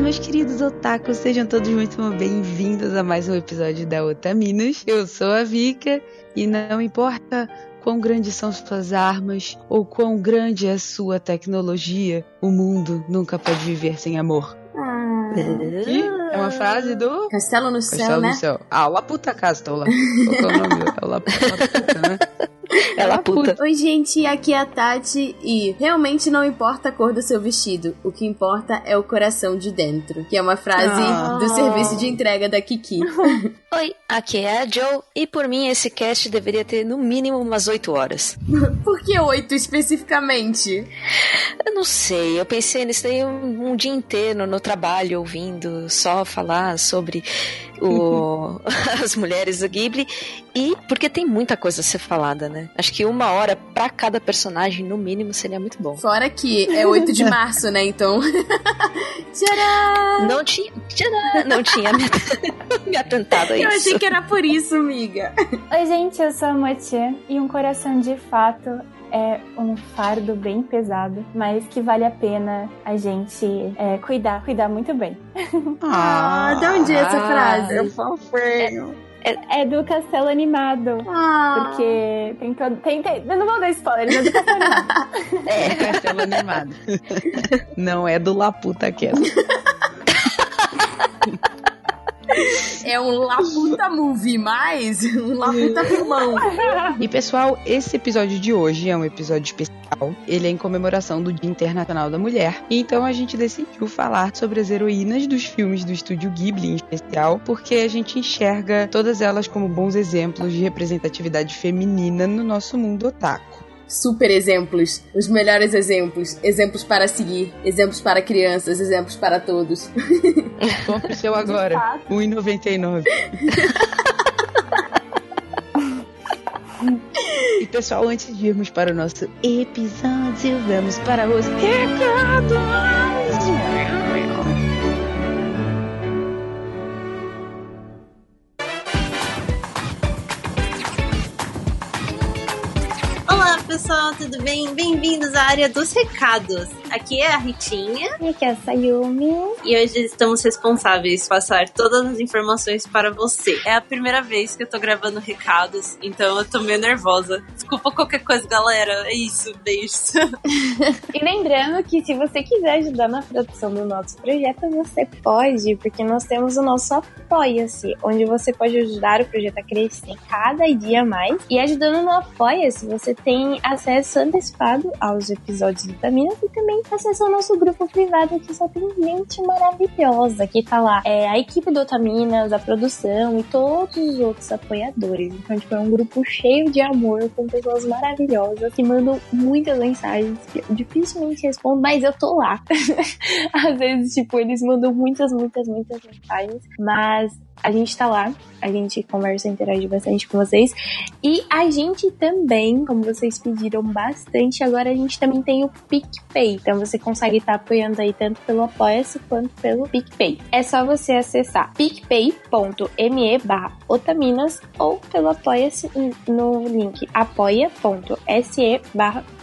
Olá, meus queridos otakus, sejam todos muito bem-vindos a mais um episódio da Otaminas. Eu sou a Vika e não importa quão grandes são suas armas ou quão grande é a sua tecnologia, o mundo nunca pode viver sem amor. Ah. Que é uma frase do Castelo no céu, Castelo né? no Céu. Ah, La Puta Castola. Qual é o nome? É o La, La Puta, né? Ela puta. Oi, gente, aqui é a Tati e realmente não importa a cor do seu vestido, o que importa é o coração de dentro. Que é uma frase Ah. do serviço de entrega da Kiki. Oi, aqui é a Joe e por mim esse cast deveria ter no mínimo umas 8 horas. Por que oito especificamente? Eu não sei, eu pensei nisso daí um, um dia inteiro no trabalho ouvindo só falar sobre o, as mulheres do Ghibli e porque tem muita coisa a ser falada, né? Acho que uma hora pra cada personagem no mínimo seria muito bom. Fora que é 8 de março, né? Então. Tcharam! Não tinha, tcharam, não tinha me, me atentado a Eu isso. achei que era por isso, amiga. Oi, gente, eu sou a Motia e um coração de fato é um fardo bem pesado, mas que vale a pena a gente é, cuidar, cuidar muito bem. Ah, de onde é essa frase? É fofinho. É do Castelo Animado. Ah. Porque tem todo. Tem, tem, eu não vou dar spoiler, mas é do Castelo Animado. É Castelo Animado. Não é do La Puta Cast. É um Laputa Movie, mais um Laputa Filmão. E pessoal, esse episódio de hoje é um episódio especial. Ele é em comemoração do Dia Internacional da Mulher. Então a gente decidiu falar sobre as heroínas dos filmes do estúdio Ghibli em especial, porque a gente enxerga todas elas como bons exemplos de representatividade feminina no nosso mundo otaku. Super exemplos, os melhores exemplos, exemplos para seguir, exemplos para crianças, exemplos para todos. Compre o seu agora. fato. 1,99. E pessoal, antes de irmos para o nosso episódio, vamos para os recados. Pessoal, tudo bem? Bem-vindos à área dos recados. Aqui é a Ritinha E aqui é a Sayumi. e hoje estamos responsáveis por passar todas as informações para você. É a primeira vez que eu tô gravando recados, então eu tô meio nervosa. Desculpa qualquer coisa, galera. É isso, beijos. E lembrando que se você quiser ajudar na produção do nosso projeto, você pode, porque nós temos o nosso Apoia-se, onde você pode ajudar o projeto a crescer cada dia mais. E ajudando no Apoia-se, você tem acesso antecipado aos episódios do Taminas e também acesso ao nosso grupo privado, que só tem gente maravilhosa que tá lá. É a equipe do Otaminas, a produção e todos os outros apoiadores. Então, tipo, é um grupo cheio de amor, com pessoas maravilhosas que mandam muitas mensagens que eu dificilmente respondo, mas eu tô lá. Às vezes, tipo, eles mandam muitas, muitas, muitas mensagens, mas a gente tá lá, a gente conversa e interage bastante com vocês. E a gente também, como vocês pediram bastante, agora a gente também tem o PicPay. Então você consegue estar apoiando aí tanto pelo Apoia-se quanto pelo PicPay. É só você acessar picpay.me otaminas ou pelo Apoia-se no link apoia.se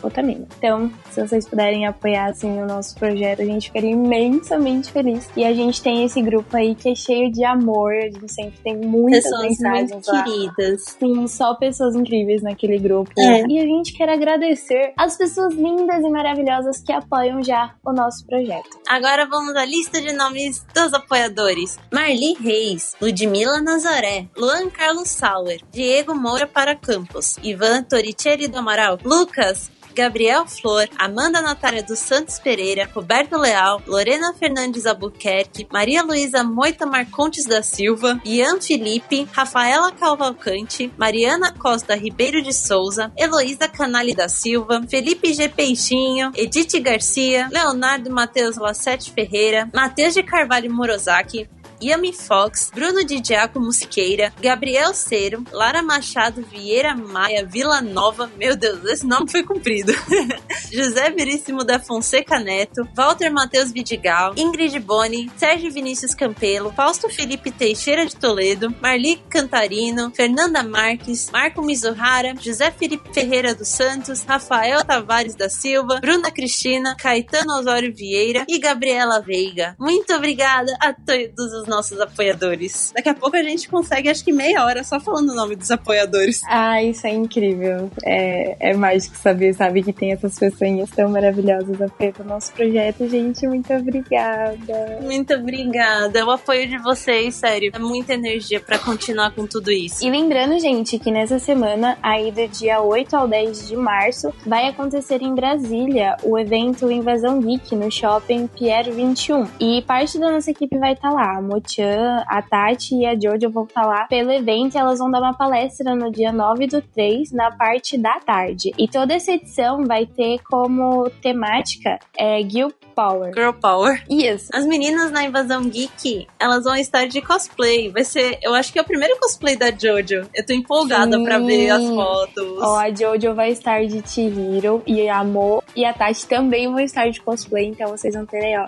otaminas. Então, se vocês puderem apoiar assim o nosso projeto, a gente ficaria imensamente feliz. E a gente tem esse grupo aí que é cheio de amor, a gente sempre tem muitas Pessoas mensagens muito lá. queridas. Sim, só pessoas incríveis naquele grupo. É. E a gente quer agradecer as pessoas lindas e maravilhosas que apoiam já o nosso projeto. Agora vamos à lista de nomes dos apoiadores: Marli Reis, Ludmila Nazaré, Luan Carlos Sauer, Diego Moura para Campos, Ivan Torricelli do Amaral, Lucas. Gabriel Flor, Amanda Natália dos Santos Pereira, Roberto Leal, Lorena Fernandes Albuquerque, Maria Luísa Moita Marcontes da Silva, Ian Felipe, Rafaela Cavalcante, Mariana Costa Ribeiro de Souza, Heloísa Canali da Silva, Felipe G. Peixinho, Edith Garcia, Leonardo Matheus Lassete Ferreira, Matheus de Carvalho Morozaki, Yami Fox, Bruno de Giacomo Siqueira, Gabriel Cero, Lara Machado Vieira Maia Vila Nova, meu Deus, esse nome foi cumprido. José Veríssimo da Fonseca Neto, Walter Matheus Vidigal, Ingrid Boni, Sérgio Vinícius Campelo, Fausto Felipe Teixeira de Toledo, Marli Cantarino, Fernanda Marques, Marco Mizuhara, José Felipe Ferreira dos Santos, Rafael Tavares da Silva, Bruna Cristina, Caetano Osório Vieira e Gabriela Veiga. Muito obrigada a todos os nossos apoiadores. Daqui a pouco a gente consegue, acho que meia hora só falando o nome dos apoiadores. Ah, isso é incrível. É, é mágico saber, sabe, que tem essas pessoas tão maravilhosas apoiando o nosso projeto. Gente, muito obrigada. Muito obrigada. O apoio de vocês, sério, é muita energia para continuar com tudo isso. E lembrando, gente, que nessa semana, aí do dia 8 ao 10 de março, vai acontecer em Brasília o evento Invasão Geek no shopping Pier 21. E parte da nossa equipe vai estar tá lá. A Mochan, a Tati e a Jojo vão estar lá pelo evento e elas vão dar uma palestra no dia 9 do 3, na parte da tarde. E toda essa edição vai ter como temática é, Guild Power. Girl Power. Isso. As meninas na Invasão Geek, elas vão estar de cosplay. Vai ser, eu acho que é o primeiro cosplay da Jojo. Eu tô empolgada Sim. pra ver as fotos. Ó, a Jojo vai estar de Chihiro e a Mo e a Tati também vão estar de cosplay, então vocês vão ter aí, ó,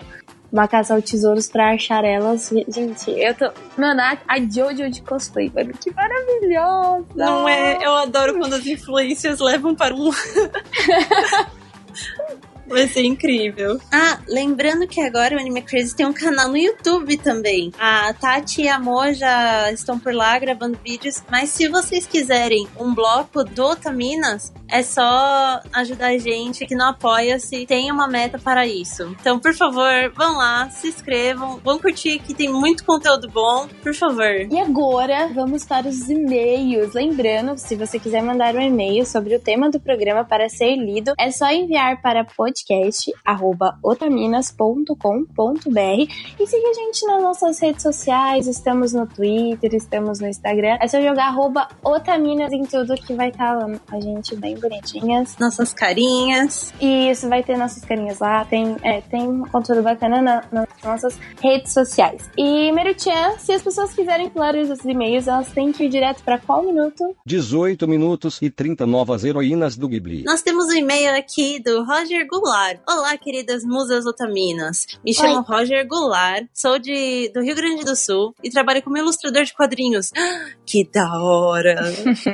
uma caça ao tesouros pra achar elas. Gente, eu tô. Mano, a, a Jojo de cosplay, mano, que maravilhosa! Não é? Eu adoro quando as influências levam para um. Vai ser incrível. Ah, lembrando que agora o Anime Crazy tem um canal no YouTube também. A Tati e a Mo já estão por lá gravando vídeos. Mas se vocês quiserem um bloco do Otaminas, é só ajudar a gente que não apoia-se. Tem uma meta para isso. Então, por favor, vão lá, se inscrevam, vão curtir que tem muito conteúdo bom. Por favor. E agora, vamos para os e-mails. Lembrando, se você quiser mandar um e-mail sobre o tema do programa para ser lido, é só enviar para podcast podcast@otaminas.com.br e siga a gente nas nossas redes sociais, estamos no Twitter, estamos no Instagram. É só jogar arroba Otaminas em tudo que vai estar tá a gente bem bonitinhas. Nossas carinhas. E isso vai ter nossas carinhas lá, tem, é, tem um conteúdo bacana na, nas nossas redes sociais. E Merutian, se as pessoas quiserem pular os e-mails, elas têm que ir direto para qual minuto? 18 minutos e 30 novas heroínas do Ghibli. Nós temos um e-mail aqui do Roger Goulart Goulart. Olá, queridas musas otaminas. Me chamo Oi. Roger Goulart, sou de, do Rio Grande do Sul e trabalho como ilustrador de quadrinhos. Que da hora!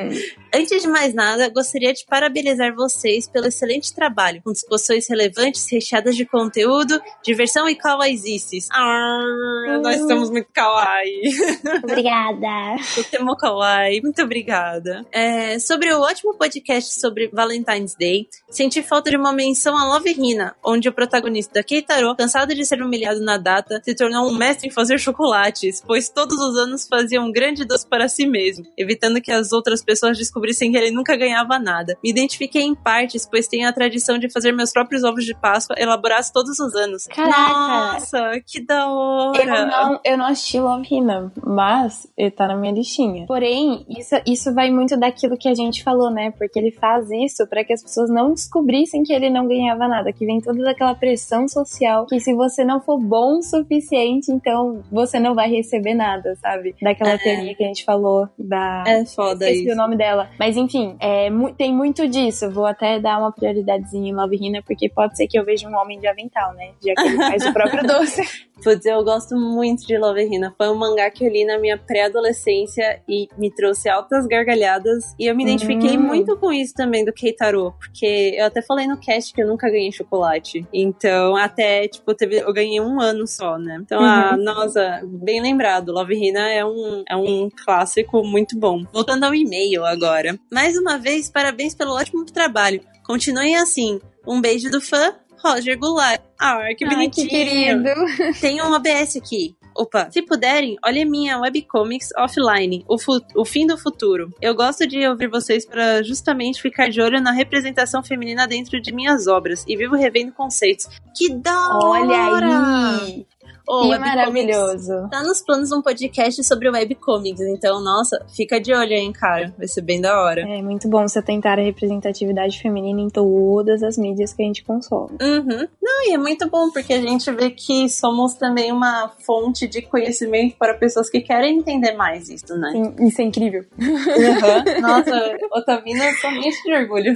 Antes de mais nada, gostaria de parabenizar vocês pelo excelente trabalho, com discussões relevantes, recheadas de conteúdo, diversão e kawaiizices. Ah, nós estamos muito kawaii. Obrigada. O tema kawaii, muito obrigada. É, sobre o ótimo podcast sobre Valentine's Day, senti falta de uma menção a Love Hina, onde o protagonista Keitaro, cansado de ser humilhado na data, se tornou um mestre em fazer chocolates, pois todos os anos fazia um grande doce para si mesmo, evitando que as outras pessoas descobrissem descobri que ele nunca ganhava nada. Me identifiquei em partes, pois tenho a tradição de fazer meus próprios ovos de Páscoa elaborados todos os anos. Caraca! Nossa, que da hora! Eu não, eu não assisti Love Hina, mas ele tá na minha listinha. Porém, isso, isso vai muito daquilo que a gente falou, né? Porque ele faz isso para que as pessoas não descobrissem que ele não ganhava nada, que vem toda aquela pressão social que se você não for bom o suficiente, então você não vai receber nada, sabe? Daquela é. teoria que a gente falou da. É foda Esqueci isso. o nome dela. Mas enfim, é, tem muito disso. Vou até dar uma prioridadezinha em Love Hina, porque pode ser que eu veja um homem de avental, né? Já que ele faz o próprio doce. Putz, eu gosto muito de Love Hina. Foi um mangá que eu li na minha pré-adolescência e me trouxe altas gargalhadas. E eu me identifiquei uhum. muito com isso também do Keitaro, porque eu até falei no cast que eu nunca ganhei chocolate. Então, até, tipo, teve, eu ganhei um ano só, né? Então, uhum. ah, nossa, bem lembrado. Love Hina é um, é um clássico muito bom. Voltando ao e-mail agora. Mais uma vez, parabéns pelo ótimo trabalho. Continuem assim. Um beijo do fã, Roger Goulart. Ah, que bonitinho. Ai, que querido. Tem uma ABS aqui. Opa, se puderem, olhem minha webcomics offline, o, o fim do futuro. Eu gosto de ouvir vocês para justamente ficar de olho na representação feminina dentro de minhas obras e vivo revendo conceitos. Que da hora! Olha aí! Oh, que webcomics. maravilhoso. Tá nos planos um podcast sobre webcomics, então, nossa, fica de olho aí, cara. Vai ser bem da hora. É muito bom você tentar a representatividade feminina em todas as mídias que a gente consome. Uhum. Não, e é muito bom, porque a gente vê que somos também uma fonte de conhecimento para pessoas que querem entender mais isso, né? Sim, Isso é incrível. Uhum. Nossa, Otavina só me enche de orgulho.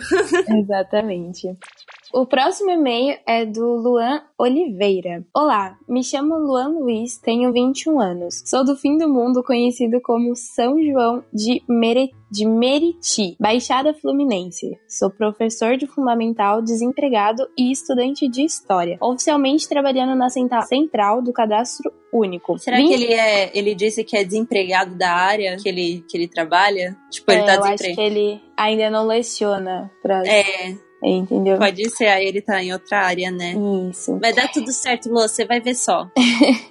Exatamente. O próximo e-mail é do Luan Oliveira. Olá, me chamo Luan Luiz, tenho 21 anos. Sou do fim do mundo, conhecido como São João de, de Meriti, Baixada Fluminense. Sou professor de fundamental, desempregado e estudante de história. Oficialmente trabalhando na central do cadastro único. Será Vim- que ele é. Ele disse que é desempregado da área que ele, que ele trabalha? Tipo, ele É, tá eu acho que desempregado. ele ainda não leciona pra. É, Entendeu? pode ser, aí ele tá em outra área, né? Isso. Vai dar tudo certo, Lu, você vai ver só.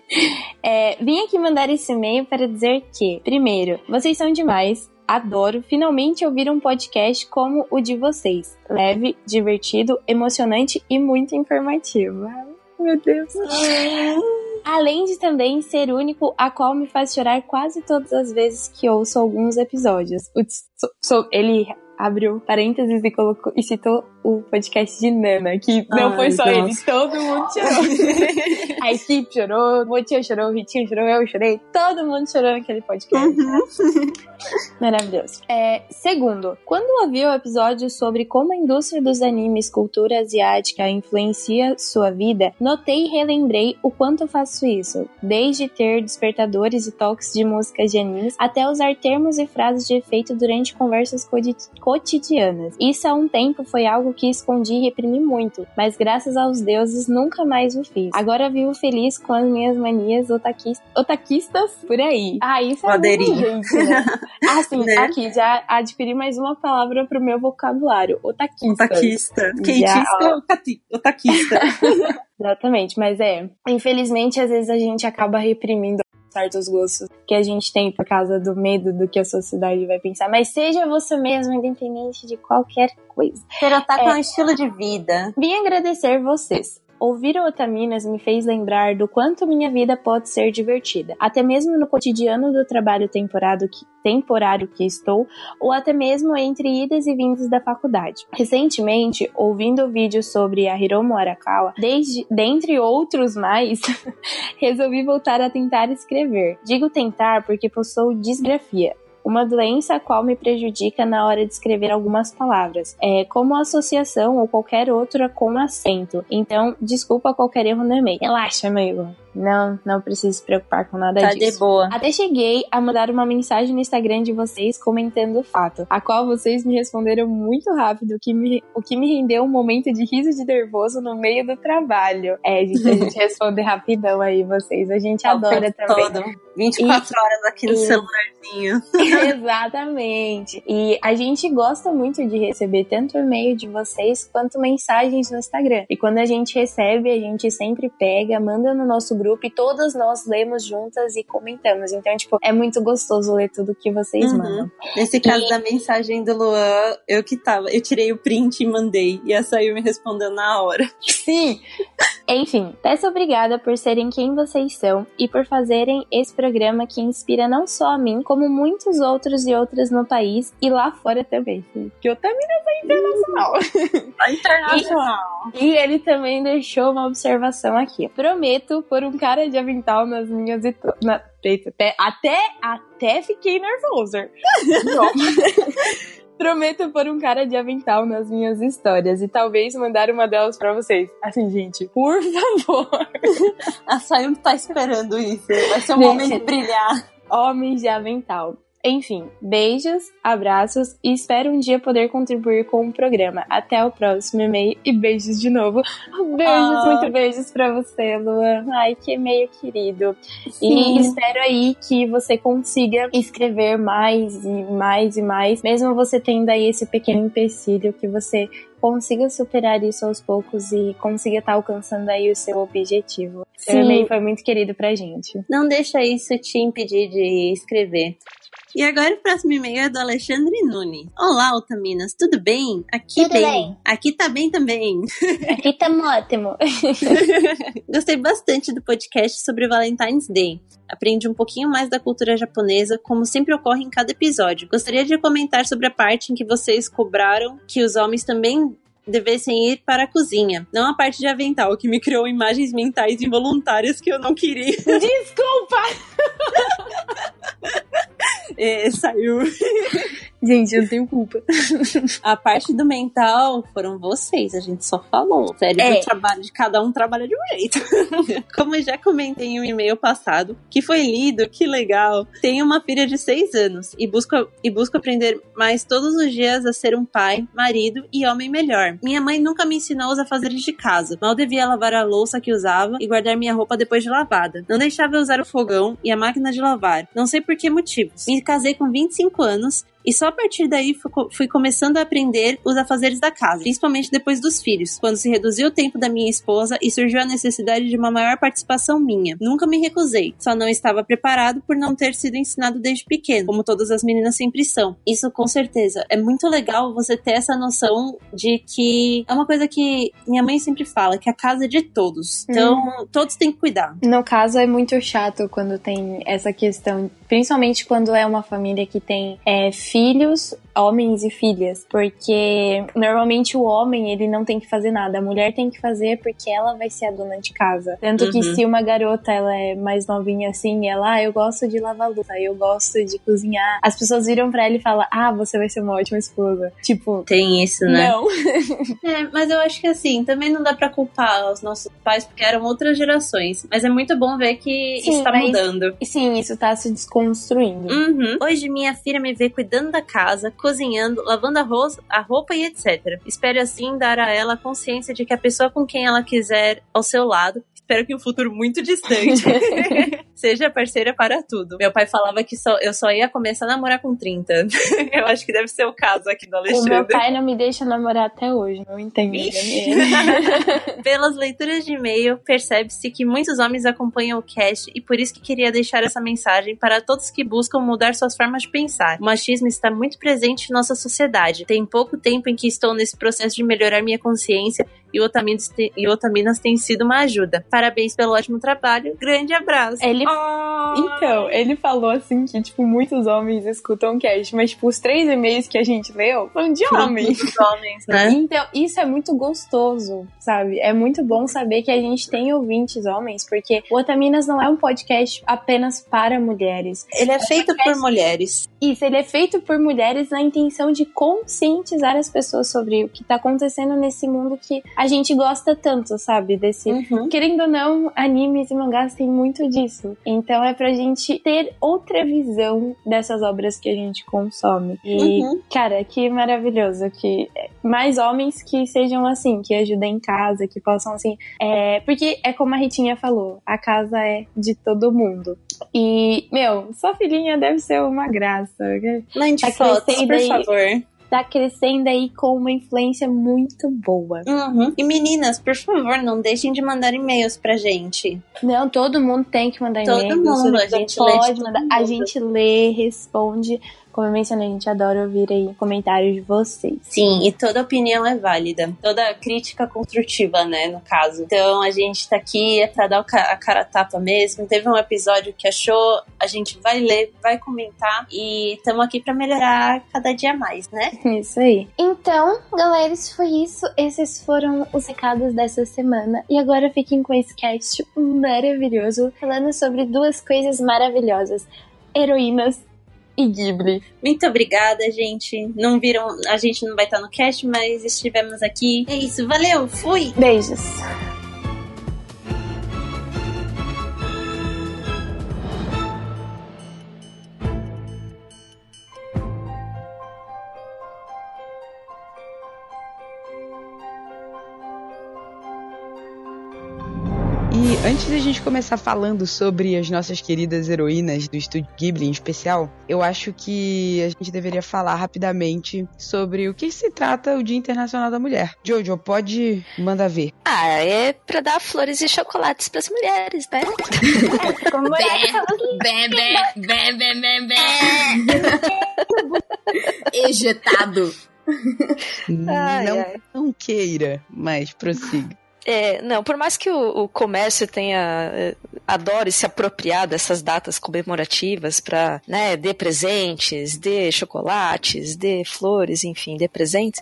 É, vim aqui mandar esse e-mail para dizer que, primeiro, vocês são demais. Adoro finalmente ouvir um podcast como o de vocês. Leve, divertido, emocionante e muito informativo. Ai, meu Deus. Além de também ser único, a qual me faz chorar quase todas as vezes que ouço alguns episódios. O ts- so- so- ele abriu parênteses e colocou e citou o podcast de Nana, que não Ai, foi só nossa. ele, todo mundo chorou. a equipe chorou, o Motinho chorou, o Ritinho chorou, eu chorei, todo mundo chorou naquele podcast. Maravilhoso. É, segundo, quando ouvi o episódio sobre como a indústria dos animes, cultura asiática influencia sua vida, notei e relembrei o quanto faço isso, desde ter despertadores e toques de músicas de animes até usar termos e frases de efeito durante conversas codi- cotidianas. Isso há um tempo foi algo que escondi e reprimi muito, mas graças aos deuses nunca mais o fiz. Agora vivo feliz com as minhas manias otaquis- otaquistas por aí. Ah, isso é muito gente, né? Ah, sim, Né? aqui, já adquiri mais uma palavra pro meu vocabulário. Otaquista. Otaquista. Ou cati- otaquista? Exatamente, mas é. Infelizmente, às vezes a gente acaba reprimindo certos gostos que a gente tem por causa do medo do que a sociedade vai pensar. Mas seja você mesmo, independente de qualquer coisa. Ser otaku é um estilo de vida. Vim agradecer vocês. Ouvir o Otaminas me fez lembrar do quanto minha vida pode ser divertida, até mesmo no cotidiano do trabalho que- temporário que estou, ou até mesmo entre idas e vindas da faculdade. Recentemente, ouvindo o vídeo sobre a Hiromu Arakawa, desde, dentre outros mais, resolvi voltar a tentar escrever. Digo tentar porque possuo disgrafia, uma doença a qual me prejudica na hora de escrever algumas palavras, é, como associação ou qualquer outra com acento. Então, desculpa qualquer erro no e-mail. Relaxa, amigo. Não, não precisa se preocupar com nada Tá disso. de boa. Até cheguei a mandar uma mensagem no Instagram de vocês comentando o fato, a qual vocês me responderam muito rápido, o que me, o que me rendeu um momento de riso de nervoso no meio do trabalho. É, gente, a gente responde rapidão aí, vocês. A gente adora O tempo também. todo. 24 horas aqui no E- celularzinho. Exatamente. E a gente gosta muito de receber tanto e-mail de vocês quanto mensagens no Instagram. E quando a gente recebe, a gente sempre pega, manda no nosso grupo e todas nós lemos juntas e comentamos. Então, tipo, é muito gostoso ler tudo que vocês Uhum. mandam. Nesse caso da mensagem do Luan, eu que tava. Eu tirei o print e mandei. E a Sayu me respondeu na hora. Sim! Enfim, peço obrigada por serem quem vocês são e por fazerem esse programa que inspira não só a mim, como muitos outros e outras no país e lá fora também. Que eu também não sou internacional. A internacional. E ele também deixou uma observação aqui. Prometo pôr um cara de avental nas minhas. hito- Na... Eita, até, até, até fiquei nervosa. Prometo pôr um cara de avental nas minhas histórias e talvez mandar uma delas pra vocês. Assim, gente, por favor. A Sayu tá esperando isso. Vai ser um Gente. momento de brilhar. Homens de avental. Enfim, beijos, abraços e espero um dia poder contribuir com o programa. Até o próximo e-mail e beijos de novo. Beijos, Ah. muito beijos pra você, Luan. Ai, que e-mail querido. Sim. E espero aí que você consiga escrever mais e mais e mais, mesmo você tendo aí esse pequeno empecilho, que você consiga superar isso aos poucos e consiga estar alcançando aí o seu objetivo. Seu Sim. e-mail foi muito querido pra gente. Não deixa isso te impedir de escrever. E agora o próximo e-mail é do Alexandre Nunes. Olá, Otaminas, tudo bem? Aqui Tudo bem. bem. Aqui tá bem também. Aqui tá ótimo. Gostei bastante do podcast sobre o Valentine's Day. Aprendi um pouquinho mais da cultura japonesa, como sempre ocorre em cada episódio. Gostaria de comentar sobre a parte em que vocês cobraram que os homens também devessem ir para a cozinha. Não a parte de avental, que me criou imagens mentais involuntárias que eu não queria. Desculpa! É, saiu. Gente, eu não tenho culpa. A parte do mental foram vocês, a gente só falou. Sério, É. o trabalho de cada um trabalha de um jeito. Como eu já comentei em um e-mail passado, que foi lido, que legal. Tenho uma filha de seis anos e busco, e busco aprender mais todos os dias a ser um pai, marido e homem melhor. Minha mãe nunca me ensinou os afazeres de casa. Mal devia lavar a louça que usava e guardar minha roupa depois de lavada. Não deixava eu usar o fogão e a máquina de lavar. Não sei por que motivos. Me casei com 25 anos e só a partir daí fui co- fui começando a aprender os afazeres da casa, principalmente depois dos filhos, quando se reduziu o tempo da minha esposa e surgiu a necessidade de uma maior participação minha. Nunca me recusei, só não estava preparado por não ter sido ensinado desde pequeno, como todas as meninas sempre são. Isso com certeza. É muito legal você ter essa noção de que é uma coisa que minha mãe sempre fala, que a casa é de todos. Então, todos têm que cuidar. No caso, é muito chato quando tem essa questão, principalmente quando é uma família que tem é, filhos, homens e filhas, porque normalmente o homem ele não tem que fazer nada, a mulher tem que fazer porque ela vai ser a dona de casa. Tanto que Uhum. se uma garota ela é mais novinha assim, ela, ah, eu gosto de lavar louça, eu gosto de cozinhar, as pessoas viram pra ela e falam, ah, você vai ser uma ótima esposa. Tipo, Tem isso, né? não. É, mas eu acho que assim, também não dá pra culpar os nossos pais porque eram outras gerações. Mas é muito bom ver que Sim, está mas- mudando. E sim, isso tá se desconstruindo. Uhum. Hoje minha filha me vê cuidando da casa, cozinhando, lavando a, ro- a roupa e etc. Espero assim dar a ela a consciência de que a pessoa com quem ela quiser ao seu lado, espero que em um futuro muito distante, seja parceira para tudo. Meu pai falava que só, eu só ia começar a namorar com 30. eu acho que deve ser o caso aqui do O Alexandre. meu pai não me deixa namorar até hoje, não entendo. Né? Pelas leituras de e-mail, percebe-se que muitos homens acompanham o cast e por isso que queria deixar essa mensagem para todos que buscam mudar suas formas de pensar. O machismo está muito presente em nossa sociedade. Tem pouco tempo em que estou nesse processo de melhorar minha consciência e o Otaminas, te- e o Otaminas tem sido uma ajuda. Parabéns pelo ótimo trabalho. Grande abraço. Ele- Oh! Então, ele falou assim que, tipo, muitos homens escutam o cast, mas, tipo, os três e-mails que a gente leu são de homens. Muitos homens, né? Então, isso é muito gostoso, sabe? É muito bom saber que a gente tem ouvintes homens, porque o Otaminas não é um podcast apenas para mulheres. Ele é feito por mulheres. Isso, ele é feito por mulheres na intenção de conscientizar as pessoas sobre o que tá acontecendo nesse mundo que a gente gosta tanto, sabe? Desse. Uhum. Querendo ou não, animes e mangás têm muito disso. Então é pra gente ter outra visão dessas obras que a gente consome. E, Uhum. cara, que maravilhoso que mais homens que sejam assim, que ajudem em casa, que possam assim. É, porque é como a Ritinha falou, a casa é de todo mundo. E, meu, sua filhinha deve ser uma graça. né? Mande Tá fotos, por favor. Tá crescendo aí com uma influência muito boa. Uhum. E meninas, por favor, não deixem de mandar e-mails pra gente. Não, todo mundo tem que mandar Todo e-mail. mundo, a gente lê de pode todo mandar. A gente lê, responde. Como eu mencionei, a gente adora ouvir aí comentários de vocês. Sim, e toda opinião é válida. Toda crítica construtiva, né, no caso. Então a gente tá aqui é pra dar a cara a tapa mesmo. Teve um episódio que achou, a gente vai ler, vai comentar e estamos aqui pra melhorar cada dia mais, né? Isso aí. Então, galera, isso foi isso. Esses foram os recados dessa semana. E agora fiquem com esse cast maravilhoso, falando sobre duas coisas maravilhosas: heroínas e Ghibli. Muito obrigada, gente. Não viram, a gente não vai estar no cast, mas estivemos aqui. É isso, valeu, fui! Beijos. Gente começar falando sobre as nossas queridas heroínas do estúdio Ghibli em especial, eu acho que a gente deveria falar rapidamente sobre o que se trata o Dia Internacional da Mulher. Jojo, pode mandar ver. Ah, é pra dar flores e chocolates pras mulheres, né? Como é? Bem, bem, bem, bem, bem, bem. ejetado. Ai, não, ai. não queira, mas prossiga. É, não, por mais que o, o, comércio tenha eh, adore se apropriar dessas datas comemorativas para, né, dê presentes, dê chocolates, dê flores, enfim, dê presentes,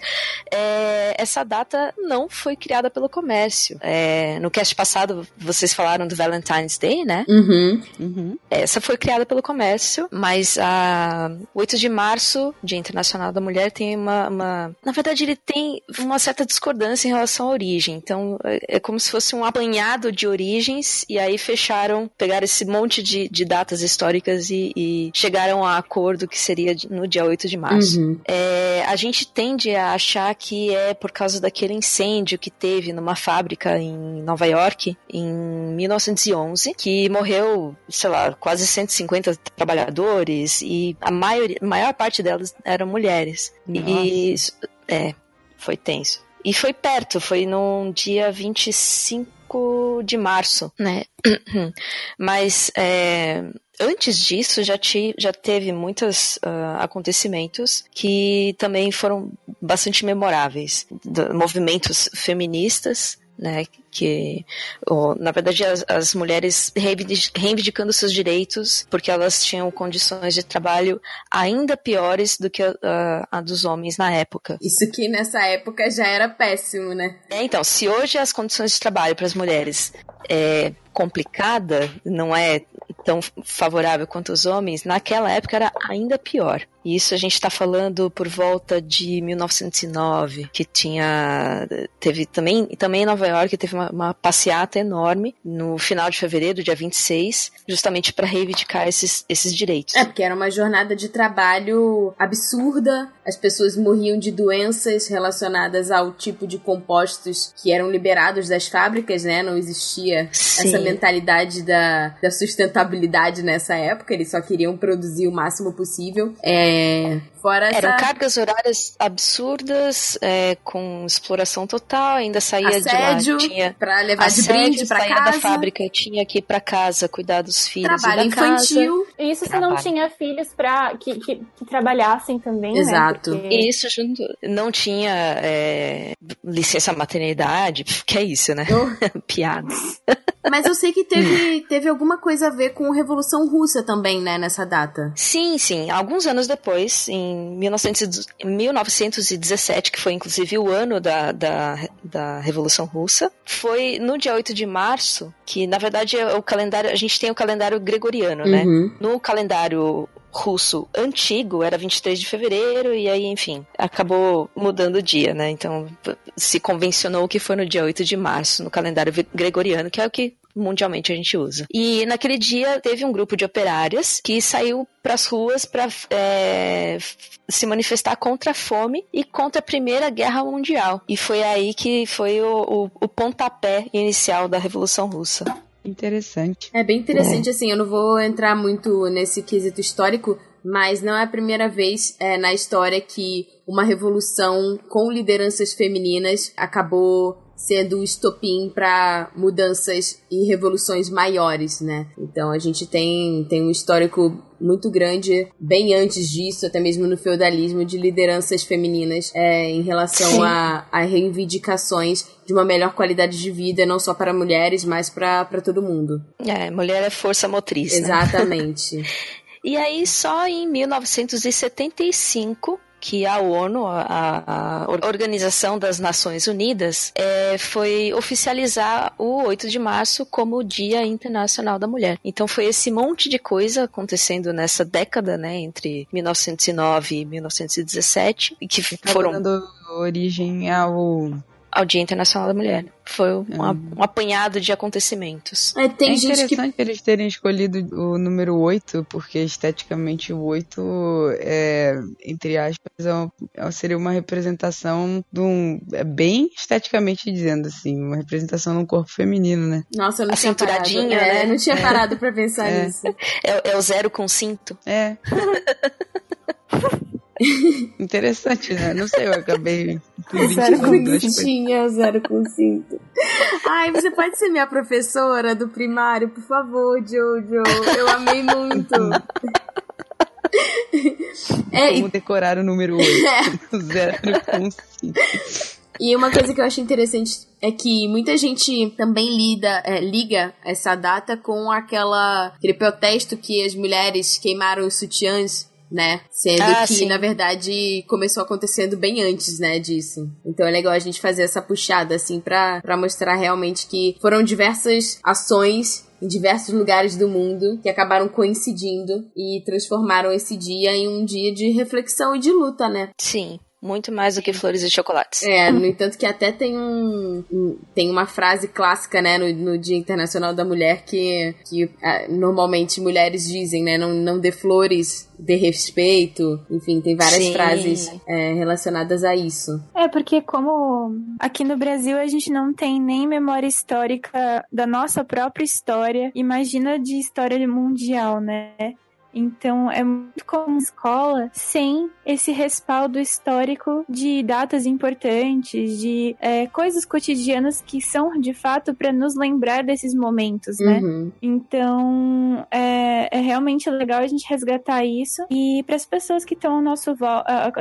é, essa data não foi criada pelo comércio. É, no cast passado vocês falaram do Valentine's Day, né? Uhum. Uhum. Essa foi criada pelo comércio, mas a 8 de março, Dia Internacional da Mulher, tem uma, uma na verdade ele tem uma certa discordância em relação à origem. Então é como se fosse um apanhado de origens e aí fecharam, pegaram esse monte de, de datas históricas e, e, chegaram a acordo que seria no dia 8 de março. Uhum. É, a gente tende a achar que é por causa daquele incêndio que teve numa fábrica em Nova York em 1911, que morreu, sei lá, quase 150 trabalhadores e a maior, maior parte delas eram mulheres. Nossa. E é, foi tenso. E foi perto, foi no dia 25 de março, né? Mas é, antes disso já, ti, já teve muitos uh, acontecimentos que também foram bastante memoráveis. movimentos feministas, né, que na verdade as, as, mulheres reivindicando seus direitos porque elas tinham condições de trabalho ainda piores do que a, a, a, dos homens na época. Isso que nessa época já era péssimo, né? É, então, se hoje as condições de trabalho para as mulheres é complicada, não é tão favorável quanto os homens, naquela época era ainda pior. E isso a gente está falando por volta de 1909, que tinha teve também também em Nova York teve uma, uma passeata enorme no final de fevereiro, dia 26, justamente para reivindicar esses, esses direitos. É, porque era uma jornada de trabalho absurda, as pessoas morriam de doenças relacionadas ao tipo de compostos que eram liberados das fábricas, né? Não existia Sim. essa mentalidade da, da sustentabilidade nessa época, eles só queriam produzir o máximo possível. É, Fora Eram essa... cargas horárias absurdas, é, com exploração total, ainda saía assédio, de lá. Tinha pra levar assédio, de brinde pra saía casa. da fábrica, tinha que ir pra casa, cuidar dos filhos Trabalho e da casa. infantil. Isso se não tinha filhos pra, que, que, que trabalhassem também, Exato. né? Porque- Isso junto. Não tinha é, licença maternidade, que é isso, né? Piada. Mas eu sei que teve, teve alguma coisa a ver com a Revolução Russa também, né, nessa data. Sim, sim. Alguns anos depois, em 1900 1917, que foi inclusive o ano da, da, da Revolução Russa, foi no dia 8 de março, que na verdade é o calendário. A gente tem o calendário gregoriano, né? Uhum. No calendário russo antigo era 23 de fevereiro e aí, enfim, acabou mudando o dia, né? Então se convencionou que foi no dia 8 de março no calendário gregoriano, que é o que mundialmente a gente usa. E naquele dia teve um grupo de operárias que saiu para as ruas para se manifestar contra a fome e contra a Primeira Guerra Mundial. E foi aí que foi o, o, o pontapé inicial da Revolução Russa. Interessante. É bem interessante, assim, eu não vou entrar muito nesse quesito histórico, mas não é a primeira vez é, na história que uma revolução com lideranças femininas acabou sendo o estopim para mudanças e revoluções maiores, né? Então a gente tem, tem um histórico muito grande, bem antes disso, até mesmo no feudalismo, de lideranças femininas é, em relação Sim. a, a reivindicações de uma melhor qualidade de vida, não só para mulheres, mas para todo mundo. É, mulher é força motriz. né? Exatamente. E aí, só em 1975, que a ONU, a, a Organização das Nações Unidas, é, foi oficializar o 8 de março como o Dia Internacional da Mulher. Então foi esse monte de coisa acontecendo nessa década, né, entre 1909 e 1917, e que Tá foram dando origem ao. Ao Dia Internacional da Mulher. Foi um, Uhum. um apanhado de acontecimentos. É, tem é gente que interessante eles terem escolhido o número 8, porque esteticamente o 8 é, entre aspas, é um- é- seria uma representação de um. É bem esteticamente dizendo, assim, uma representação de um corpo feminino, né? Nossa, eu não A tinha parado. É, né? não tinha parado pra pensar É. nisso. É, é o zero com cinto. É. Interessante, né? Não sei, eu acabei. Zero com identificando as coisas. Tinha zero com cinto. Ai, você pode ser minha professora do primário, por favor, Jojo. Eu amei muito. É, como e... decorar o número 8. É. Zero com 5. E uma coisa que eu acho interessante é que muita gente também lida, é, liga essa data com aquela, aquele protesto que as mulheres queimaram os sutiãs né? Sendo ah, que, sim. na verdade, começou acontecendo bem antes, né, disso. Então é legal a gente fazer essa puxada, assim, pra, pra mostrar realmente que foram diversas ações em diversos lugares do mundo que acabaram coincidindo e transformaram esse dia em um dia de reflexão e de luta, né? Sim. Muito mais do que flores e chocolates. É, no entanto que até tem um, um tem uma frase clássica, né, no, no, Dia Internacional da Mulher que, que é, normalmente mulheres dizem, né, não, não dê flores, dê respeito. Enfim, tem várias Sim. frases é, relacionadas a isso. É, porque como aqui no Brasil a gente não tem nem memória histórica da nossa própria história, imagina de história mundial, né? Então é muito comum escola sem esse respaldo histórico de datas importantes, de é, coisas cotidianas que são de fato para nos lembrar desses momentos, né? Uhum. Então é, é, realmente legal a gente resgatar isso e para as pessoas que estão a,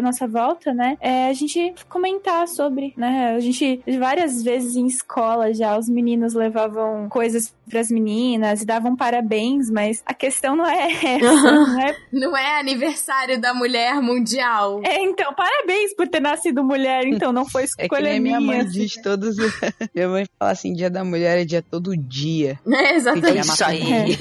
nossa volta, né? É, a gente comentar sobre, né? A gente várias vezes em escola já os meninos levavam coisas para as meninas e davam parabéns, mas a questão não é essa. Não é... não é aniversário da mulher mundial. É, então, parabéns por ter nascido mulher, então, não foi escolha é que nem minha. Minha mãe diz todos. minha mãe fala assim: dia da mulher é dia todo dia. É, exatamente. Isso aí.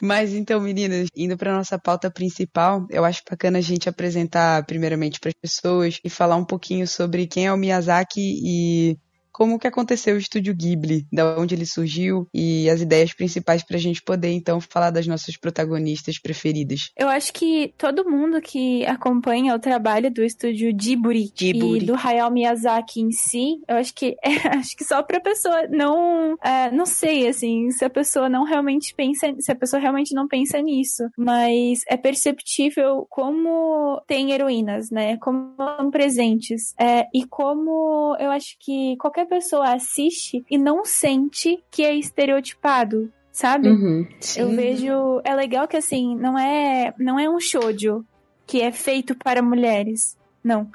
Mas então, meninas, indo para nossa pauta principal, eu acho bacana a gente apresentar primeiramente para as pessoas e falar um pouquinho sobre quem é o Miyazaki e como que aconteceu o Estúdio Ghibli, da onde ele surgiu e as ideias principais para a gente poder então falar das nossas protagonistas preferidas. Eu acho que todo mundo que acompanha o trabalho do Estúdio Ghibli, Ghibli. e do Hayao Miyazaki em si, eu acho que é, acho que só para pessoa não, é, não sei assim, se a pessoa não realmente pensa, se a pessoa realmente não pensa nisso, mas é perceptível como tem heroínas, né? Como são presentes é, e como eu acho que qualquer qualquer pessoa assiste e não sente que é estereotipado, sabe? Uhum, eu vejo. É legal que assim, não é, não é um shoujo que é feito para mulheres. Não.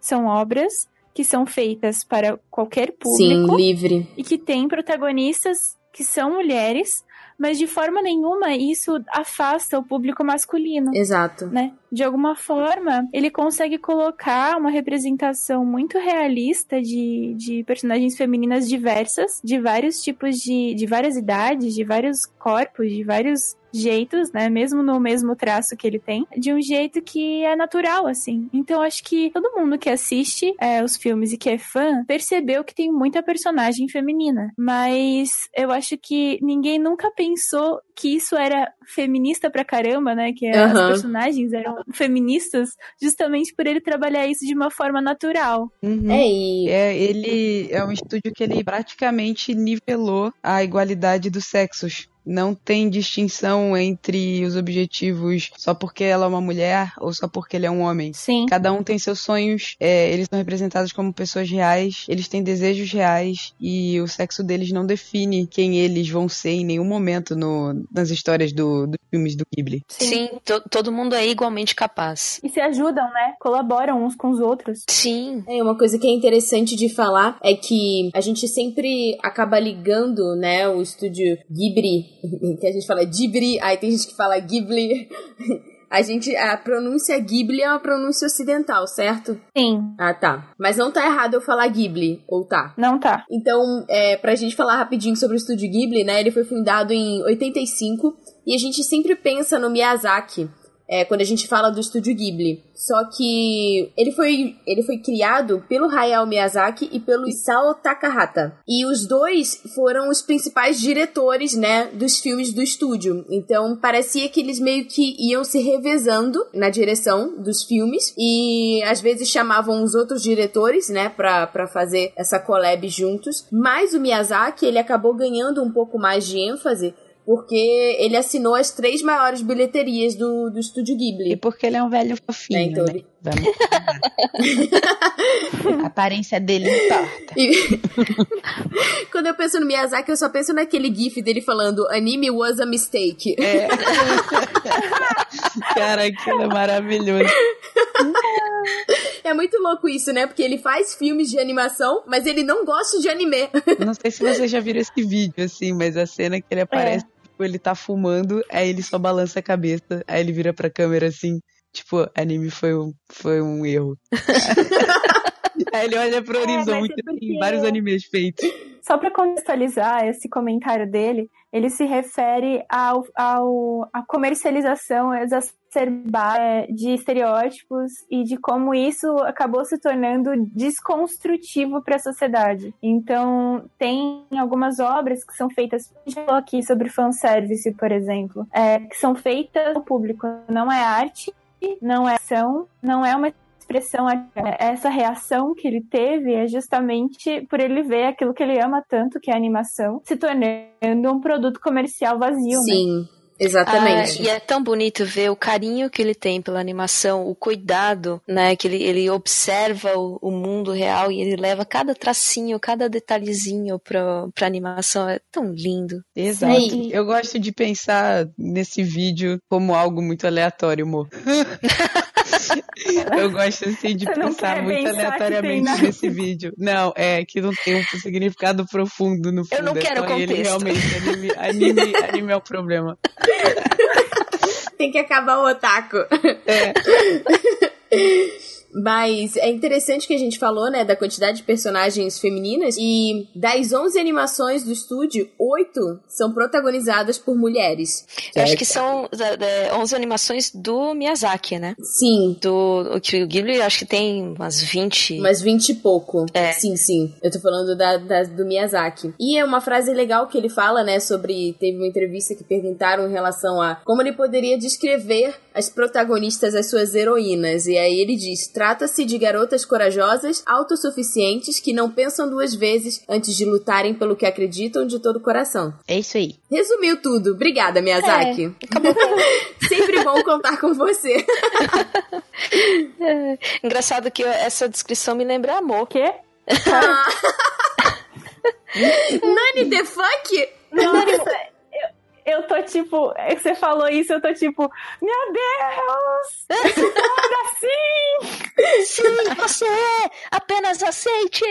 São obras que são feitas para qualquer público. Sim, livre. E que tem protagonistas que são mulheres, mas de forma nenhuma isso afasta o público masculino. Exato. Né? De alguma forma, ele consegue colocar uma representação muito realista de, de personagens femininas diversas, de vários tipos de. de várias idades, de vários corpos, de vários jeitos, né? Mesmo no mesmo traço que ele tem, de um jeito que é natural, assim. Então acho que todo mundo que assiste é, os filmes e que é fã percebeu que tem muita personagem feminina. Mas eu acho que ninguém nunca pensou que isso era feminista pra caramba, né? Que uhum. as personagens eram feministas justamente por ele trabalhar isso de uma forma natural. Uhum. É, e... é, ele é um estúdio que ele praticamente nivelou a igualdade dos sexos não tem distinção entre os objetivos só porque ela é uma mulher ou só porque ele é um homem. Sim. Cada um tem seus sonhos, é, eles são representados como pessoas reais, eles têm desejos reais e o sexo deles não define quem eles vão ser em nenhum momento no, nas histórias do, dos filmes do Ghibli. Sim, Sim to, todo mundo é igualmente capaz. E se ajudam, né? Colaboram uns com os outros. Sim. É, uma coisa que é interessante de falar é que a gente sempre acaba ligando, né, o estúdio Ghibli que a gente fala Ghibli, aí tem gente que fala Ghibli. A gente, a pronúncia Ghibli é uma pronúncia ocidental, certo? Sim. Ah, tá. Mas não tá errado eu falar Ghibli, ou tá? Não tá. Então, é, pra gente falar rapidinho sobre o estúdio Ghibli, né? Ele foi fundado em 85 e a gente sempre pensa no Miyazaki é, quando a gente fala do estúdio Ghibli. Só que ele foi, ele foi criado pelo Hayao Miyazaki e pelo Isao Takahata. E os dois foram os principais diretores, né, dos filmes do estúdio. Então parecia que eles meio que iam se revezando na direção dos filmes e às vezes chamavam os outros diretores, né, pra fazer essa collab juntos. Mas o Miyazaki, ele acabou ganhando um pouco mais de ênfase porque ele assinou as três maiores bilheterias do, do estúdio E Ghibli. porque ele é um velho fofinho, É, então né? ele- Vamos. A aparência dele importa. E- Quando eu penso no Miyazaki, eu só penso naquele gif dele falando anime was a mistake. É. Cara, aquilo é maravilhoso. É muito louco isso, né? Porque ele faz filmes de animação, mas ele não gosta de anime. Não sei se vocês já viram esse vídeo, assim, mas a cena que ele aparece, tipo, ele tá fumando, aí ele só balança a cabeça, aí ele vira pra câmera assim, tipo, anime foi um, foi um erro. aí ele olha pro É, horizonte, é porque- tem vários animes feitos. Só para contextualizar esse comentário dele, ele se refere ao, ao à comercialização exacerbada de estereótipos e de como isso acabou se tornando desconstrutivo para a sociedade. Então, tem algumas obras que são feitas, a gente falou aqui sobre fanservice, por exemplo, é, que são feitas ao público. Não é arte, não é ação, não é uma expressão, essa reação que ele teve é justamente por ele ver aquilo que ele ama tanto, que é a animação, se tornando um produto comercial vazio, né? Exatamente. Ah, e é tão bonito ver o carinho que ele tem pela animação, o cuidado, né? Que ele, ele observa o, o mundo real e ele leva cada tracinho, cada detalhezinho pra, pra animação. É tão lindo. Exato. Sim. Eu gosto de pensar nesse vídeo como algo muito aleatório, amor. Eu gosto assim de pensar muito pensar aleatoriamente nesse vídeo. Não, é que não tem um significado profundo no fundo. não é quero ele contexto. realmente. Anime, anime, anime é o problema. Tem que acabar o otaku. É. Mas é interessante que a gente falou, né, da quantidade de personagens femininas e das 11 animações do estúdio, 8 são protagonizadas por mulheres. Eu acho que são é, 11 animações do Miyazaki, né? Sim, Do o que o Ghibli, acho que tem umas 20. Mas 20 e pouco. É. Sim, sim. Eu tô falando da, da- do Miyazaki. E é uma frase legal que ele fala, né, sobre. Teve uma entrevista que perguntaram em relação a como ele poderia descrever as protagonistas, as suas heroínas. E aí ele diz: trata-se de garotas corajosas, autossuficientes, que não pensam duas vezes antes de lutarem pelo que acreditam de todo o coração. É isso aí. Resumiu tudo. Obrigada, Miyazaki. Sempre bom contar com você. É, Engraçado que essa descrição me lembra amor. O quê? Nani the fuck? Nossa, eu, tô tipo, você falou isso, eu tô tipo, meu Deus! Esse mundo assim! Sim, você é! Apenas aceite!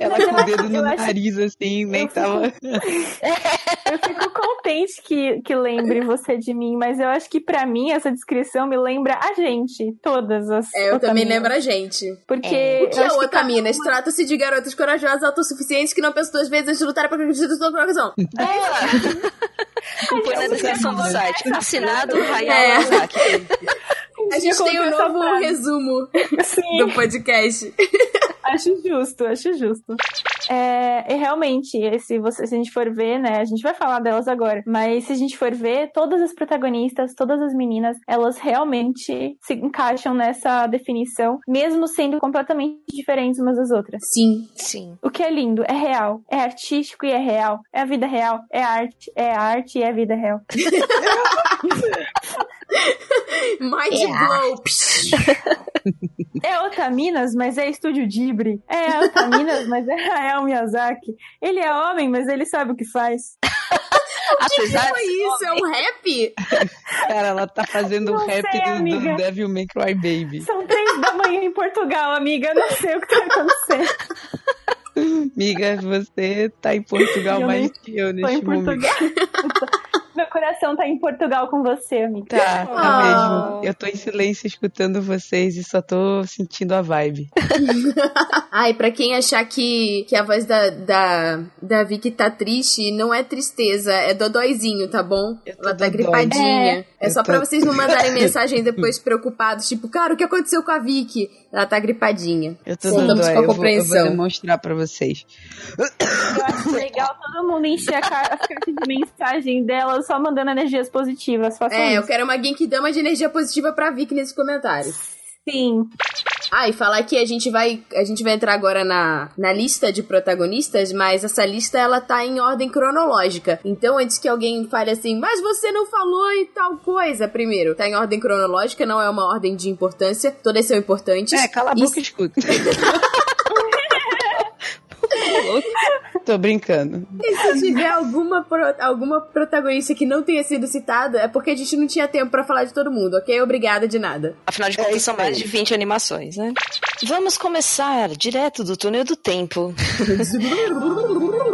Ela com o dedo no acho- nariz, assim, nem eu fico- tava. Eu fico contente que, que lembre você de mim, mas eu acho que pra mim essa descrição me lembra a gente, todas as. É, eu também otaminas. lembro a gente. Porque. O que é acho que Otaminas? Trata-se de garotas corajosas, autossuficientes que não pensam duas vezes antes de lutar para na sua coração. Põe na descrição do site. Assinado Hayao É. A gente tem um essa novo frase. resumo Sim. do podcast. Acho justo, acho justo. É, e realmente, esse, você, se a gente for ver, né? A gente vai falar delas agora, mas se a gente for ver, todas as protagonistas, todas as meninas, elas realmente se encaixam nessa definição, mesmo sendo completamente diferentes umas das outras. Sim. Sim. O que é lindo, é real, é artístico e é real, é a vida real, é arte, é arte e é a vida real. Mind. Psh. É Otaminas, mas é Estúdio Ghibli. É Otaminas, mas é Hayao Miyazaki. Ele é homem, mas ele sabe o que faz. Apesar Foi isso? É um rap? Cara, ela tá fazendo o Não rap sei, do, do Devil May Cry Baby. São três da manhã em Portugal, amiga. Eu não sei o que tá acontecendo. Amiga, você tá em Portugal Eu mais que eu Tô em neste momento. Portugal. Meu coração tá em Portugal com você, amiga. Tá, tá Ah. mesmo. Eu tô em silêncio escutando vocês e só tô sentindo a vibe. Ai, pra quem achar que, que a voz da, da, da Vicky tá triste, não é tristeza, é dodóizinho, tá bom? Ela tá dodói. gripadinha. É, Eu só tô- pra vocês não mandarem mensagem depois preocupados, tipo, cara, o que aconteceu com a Vicky? Ela tá gripadinha. Eu tô Contamos dando com a eu vou, eu vou compreensão. demonstrar pra vocês. Eu acho legal todo mundo encher a ca- as cartas de mensagem dela só mandando energias positivas. É, eu isso. quero uma Genkidama de energia positiva pra Vicky nesses comentários. Sim. Ah, e falar que a gente vai a gente vai entrar agora na, na lista de protagonistas, mas essa lista ela tá em ordem cronológica. Então, antes que alguém fale assim, mas você não falou e tal coisa, primeiro, tá em ordem cronológica, não é uma ordem de importância. Todas são importantes. É, cala a boca e escuta. Tô brincando. E se tiver alguma, pro, alguma protagonista que não tenha sido citada, é porque a gente não tinha tempo pra falar de todo mundo, ok? Obrigada de nada. Afinal de contas, são mais de 20 animações, né? Vamos começar direto do túnel do tempo.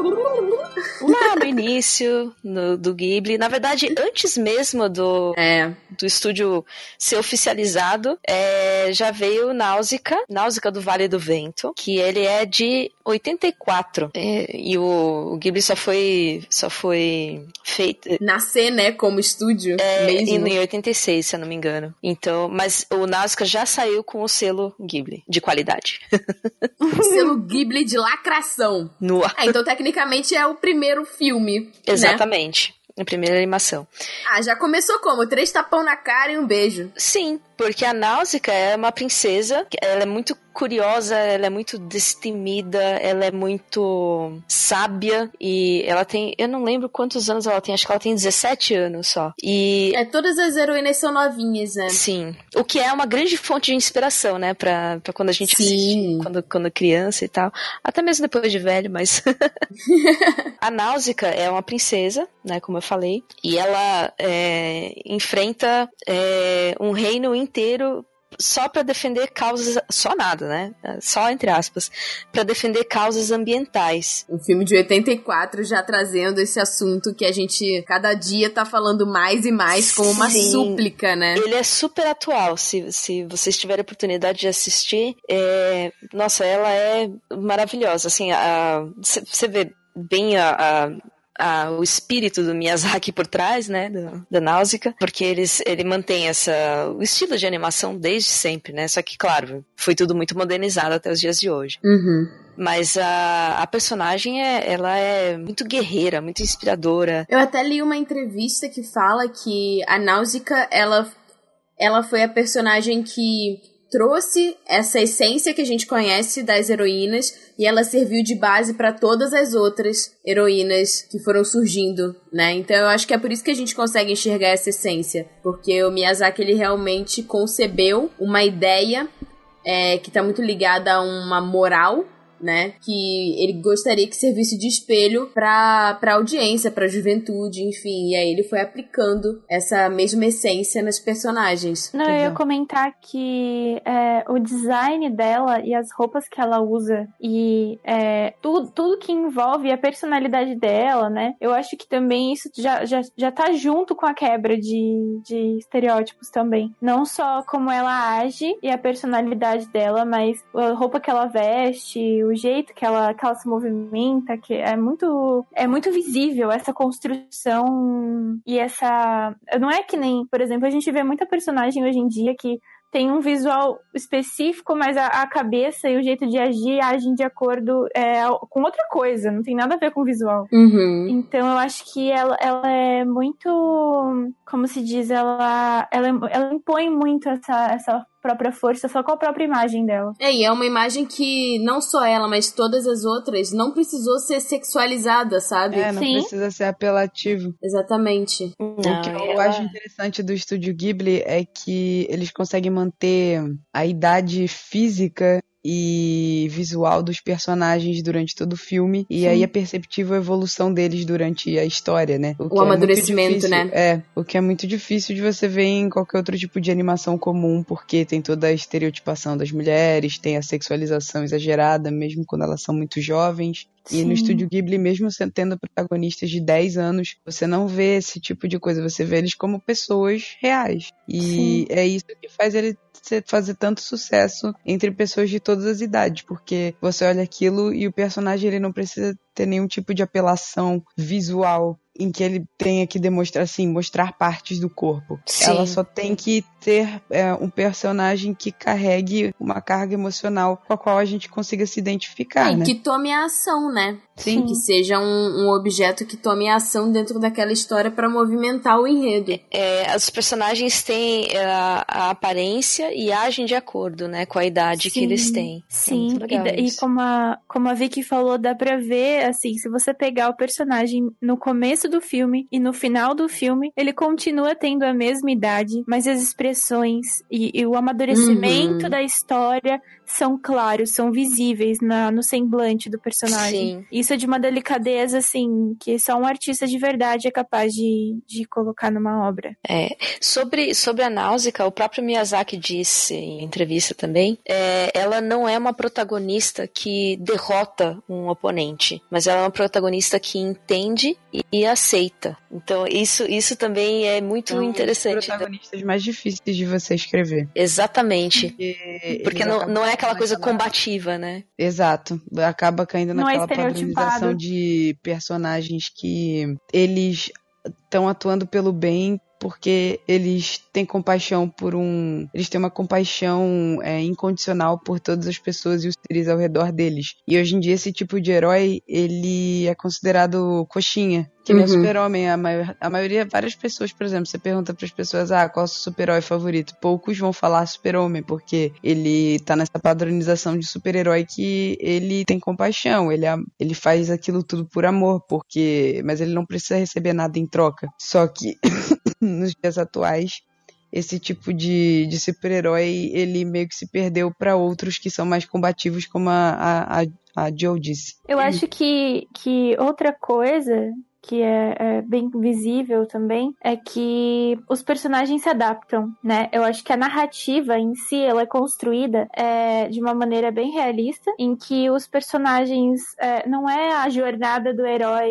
Lá no início no, do Ghibli, na verdade, antes mesmo do, É. do estúdio ser oficializado, é, já veio Náusica, Náusica do Vale do Vento, que ele é de 84. É, e o, o Ghibli só foi, só foi feito Nascer, né, como estúdio é, mesmo. em 86, se eu não me engano. Então, mas o Náusica já saiu com o selo Ghibli, de qualidade. Selo Ghibli de lacração. No Ah, então tecnicamente é o primeiro filme. Né? Exatamente. A primeira animação. Ah, já começou como? Três tapão na cara e um beijo. Sim, porque a Náusica é uma princesa, ela é muito curiosa, ela é muito destemida, ela é muito sábia e ela tem, eu não lembro quantos anos ela tem, acho que ela tem 17 anos só. E É, todas as heroínas são novinhas, né? Sim. O que é uma grande fonte de inspiração, né? Pra, pra quando a gente Sim. assiste, quando, quando criança e tal. Até mesmo depois de velho, mas. a Náusica é uma princesa, né? Como eu falei. E ela é, enfrenta é, um reino inteiro só para defender causas. Só nada, né? Só entre aspas. para defender causas ambientais. Um filme de 84 já trazendo esse assunto que a gente cada dia tá falando mais e mais como uma Sim. súplica, né? Ele é super atual. Se, se vocês tiverem a oportunidade de assistir, é, nossa, ela é maravilhosa. Assim, você vê bem a, a- a- o espírito do Miyazaki por trás, né, do- da Náusica, porque eles, ele mantém essa, o estilo de animação desde sempre, né? Só que, claro, foi tudo muito modernizado até os dias de hoje. Uhum. Mas a, a personagem, é, ela é muito guerreira, muito inspiradora. Eu até li uma entrevista que fala que a Náusica, ela, ela foi a personagem que trouxe essa essência que a gente conhece das heroínas e ela serviu de base para todas as outras heroínas que foram surgindo, né? Então eu acho que é por isso que a gente consegue enxergar essa essência, porque o Miyazaki ele realmente concebeu uma ideia é, que tá muito ligada a uma moral né? Que ele gostaria que servisse de espelho pra, pra audiência, pra juventude, enfim. E aí ele foi aplicando essa mesma essência nas personagens. Não, eu ia comentar que é, o design dela e as roupas que ela usa e é, tudo, tudo que envolve a personalidade dela, né? Eu acho que também isso já, já, já tá junto com a quebra de, de estereótipos também. Não só como ela age e a personalidade dela, mas a roupa que ela veste, o jeito que ela, que ela se movimenta, que é muito, é muito visível essa construção e essa. Não é que nem, por exemplo, a gente vê muita personagem hoje em dia que tem um visual específico, mas a, a cabeça e o jeito de agir agem de acordo é, com outra coisa, não tem nada a ver com o visual. Uhum. Então eu acho que ela, ela é muito, como se diz, ela, ela, ela impõe muito essa, essa própria força só com a própria imagem dela. É, e é uma imagem que não só ela, mas todas as outras não precisou ser sexualizada, sabe? É, não Sim. precisa ser apelativo. Exatamente. Não, o que eu ela- acho interessante do estúdio Ghibli é que eles conseguem manter a idade física e visual dos personagens durante todo o filme e Sim. aí é perceptível a evolução deles durante a história, né? que O é amadurecimento, difícil- né? É, o que é muito difícil de você ver em qualquer outro tipo de animação comum, porque tem toda a estereotipação das mulheres, tem a sexualização exagerada, mesmo quando elas são muito jovens. E no Sim. estúdio Ghibli, mesmo tendo protagonistas de 10 anos, você não vê esse tipo de coisa, você vê eles como pessoas reais. E Sim. é isso que faz ele fazer tanto sucesso entre pessoas de todas as idades, porque você olha aquilo e o personagem ele não precisa ter nenhum tipo de apelação visual em que ele tenha que demonstrar assim, mostrar partes do corpo. Sim. Ela só tem que ter é, um personagem que carregue uma carga emocional com a qual a gente consiga se identificar, É, né? que tome a ação, né? Sim. Que seja um, um objeto que tome ação dentro daquela história para movimentar o enredo. É, os personagens têm é, a, a aparência e agem de acordo, né, com a idade que Sim, eles têm. É Sim, muito e, e como, a, como a Vicky falou, dá pra ver, assim, se você pegar o personagem no começo do filme e no final do filme, ele continua tendo a mesma idade, mas as expressões e, e o amadurecimento Uhum. da história são claros, são visíveis na, no semblante do personagem. Sim. Isso é de uma delicadeza, assim, que só um artista de verdade é capaz de, de colocar numa obra. É, sobre, sobre a Náusea, o próprio Miyazaki disse em entrevista também, é, ela não é uma protagonista que derrota um oponente, mas ela é uma protagonista que entende e, e aceita. Então isso, isso também é muito os interessante. protagonistas mais difíceis de você escrever. Exatamente. Porque, Porque não, não é aquela sendo coisa combativa, né? Exato. Acaba caindo Não é naquela estereotipado. padronização de personagens que eles estão atuando pelo bem porque eles têm compaixão por um. Eles têm uma compaixão é, incondicional por todas as pessoas e os seres ao redor deles. E hoje em dia esse tipo de herói, ele é considerado coxinha. Que nem o Uhum. super-homem. A, maior- a maioria, várias pessoas, por exemplo, você pergunta para as pessoas, ah, qual é o seu super-herói favorito? Poucos vão falar super-homem, porque ele tá nessa padronização de super-herói que ele tem compaixão, ele, am- ele faz aquilo tudo por amor, porque. Mas ele não precisa receber nada em troca. Só que nos dias atuais. Esse tipo de, de super-herói, ele meio que se perdeu para outros que são mais combativos, como a, a, a, a Joe disse. Eu acho que, que outra coisa que é, é bem visível também é que os personagens se adaptam, né? Eu acho que a narrativa em si ela é construída é, de uma maneira bem realista, em que os personagens é, não é a jornada do herói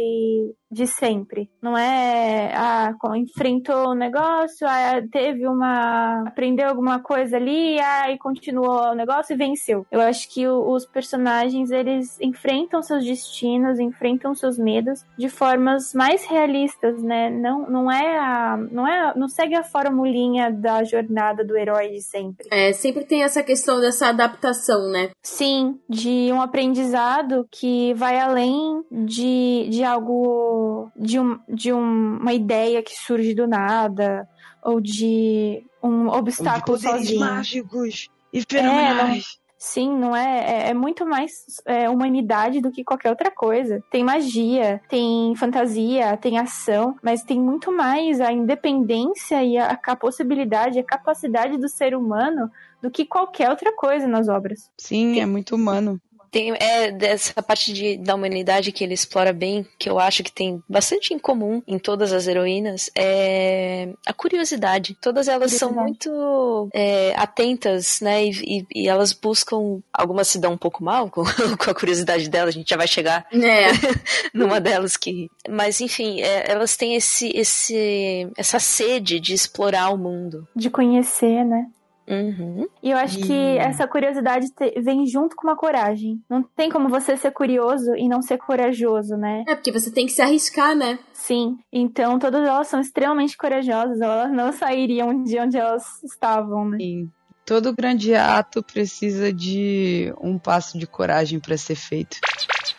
de sempre. Não é, ah, enfrentou um negócio, ah, teve uma. aprendeu alguma coisa ali, ah, e continuou o negócio e venceu. Eu acho que o- os personagens, eles enfrentam seus destinos, enfrentam seus medos de formas mais realistas, né? Não, não é a. Não é. Não segue a formulinha da jornada do herói de sempre. É, sempre tem essa questão dessa adaptação, né? Sim, de um aprendizado que vai além de, de algo. De, um, de um- uma ideia que surge do nada, ou de um obstáculo sozinho. mágicos e fenomenais. Sim, não é, é, é muito mais é, humanidade do que qualquer outra coisa. Tem magia, tem fantasia, tem ação, mas tem muito mais a independência e a, a possibilidade, a capacidade do ser humano do que qualquer outra coisa nas obras. Sim, é muito humano. Tem, é dessa parte de, da humanidade que ele explora bem, que eu acho que tem bastante em comum em todas as heroínas, é a curiosidade. Todas elas são muito é, atentas, né? E, e- e elas buscam. Algumas se dão um pouco mal com, com a curiosidade delas, a gente já vai chegar É. numa delas que. Mas enfim, é, elas têm esse, esse, essa sede de explorar o mundo. De conhecer, né? Uhum. E eu acho que E- essa curiosidade te- vem junto com uma coragem. Não tem como você ser curioso e não ser corajoso, né? É, porque você tem que se arriscar, né? Sim. Então todas elas são extremamente corajosas. Elas não sairiam de onde elas estavam, né? Sim. Todo grande ato precisa de um passo de coragem para ser feito.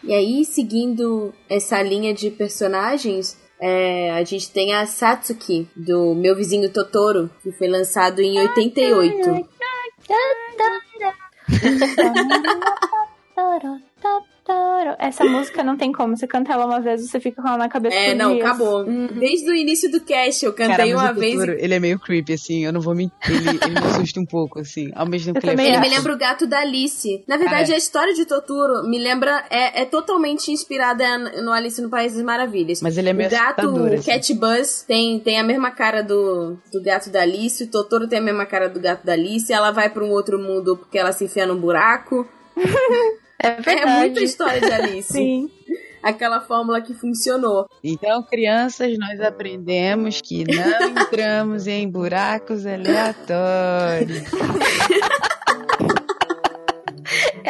E aí, seguindo essa linha de personagens, é, a gente tem a Satsuki, do Meu Vizinho Totoro, que foi lançado em 88. Essa música não tem como. Você canta ela uma vez, você fica com ela na cabeça É, não, dias. acabou. Desde o início do cast, eu cantei uma o vez. Totoro, ele é meio creepy, assim, eu não vou mentir. Ele, ele me assusta um pouco, assim. Ao mesmo tempo Eu que ele também é Ele me lembra o gato da Alice. Na verdade, Ah, é. a história de Totoro me lembra. É, é totalmente inspirada no Alice no País das Maravilhas. Mas ele é meio o gato, o assim. Cat Buzz, tem, tem a mesma cara do, do gato da Alice. O Totoro tem a mesma cara do gato da Alice. Ela vai pra um outro mundo porque ela se enfia num buraco. É É verdade. muita história de Alice. Sim. Aquela fórmula que funcionou. Então, crianças, nós aprendemos que não entramos em buracos aleatórios.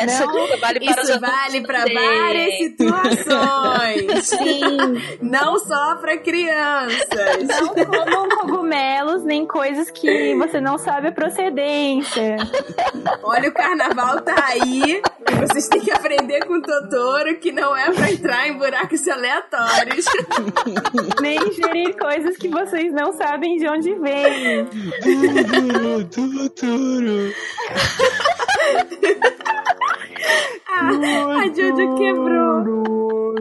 Essa vale para Isso vale pra também. várias situações. Sim. Não só pra crianças. Não comam cogumelos, nem coisas que você não sabe a procedência. Olha, o carnaval tá aí e vocês têm que aprender com o Totoro que não é pra entrar em buracos aleatórios. nem ingerir coisas que vocês não sabem de onde vêm. Totoro. Ah, a Jojo quebrou.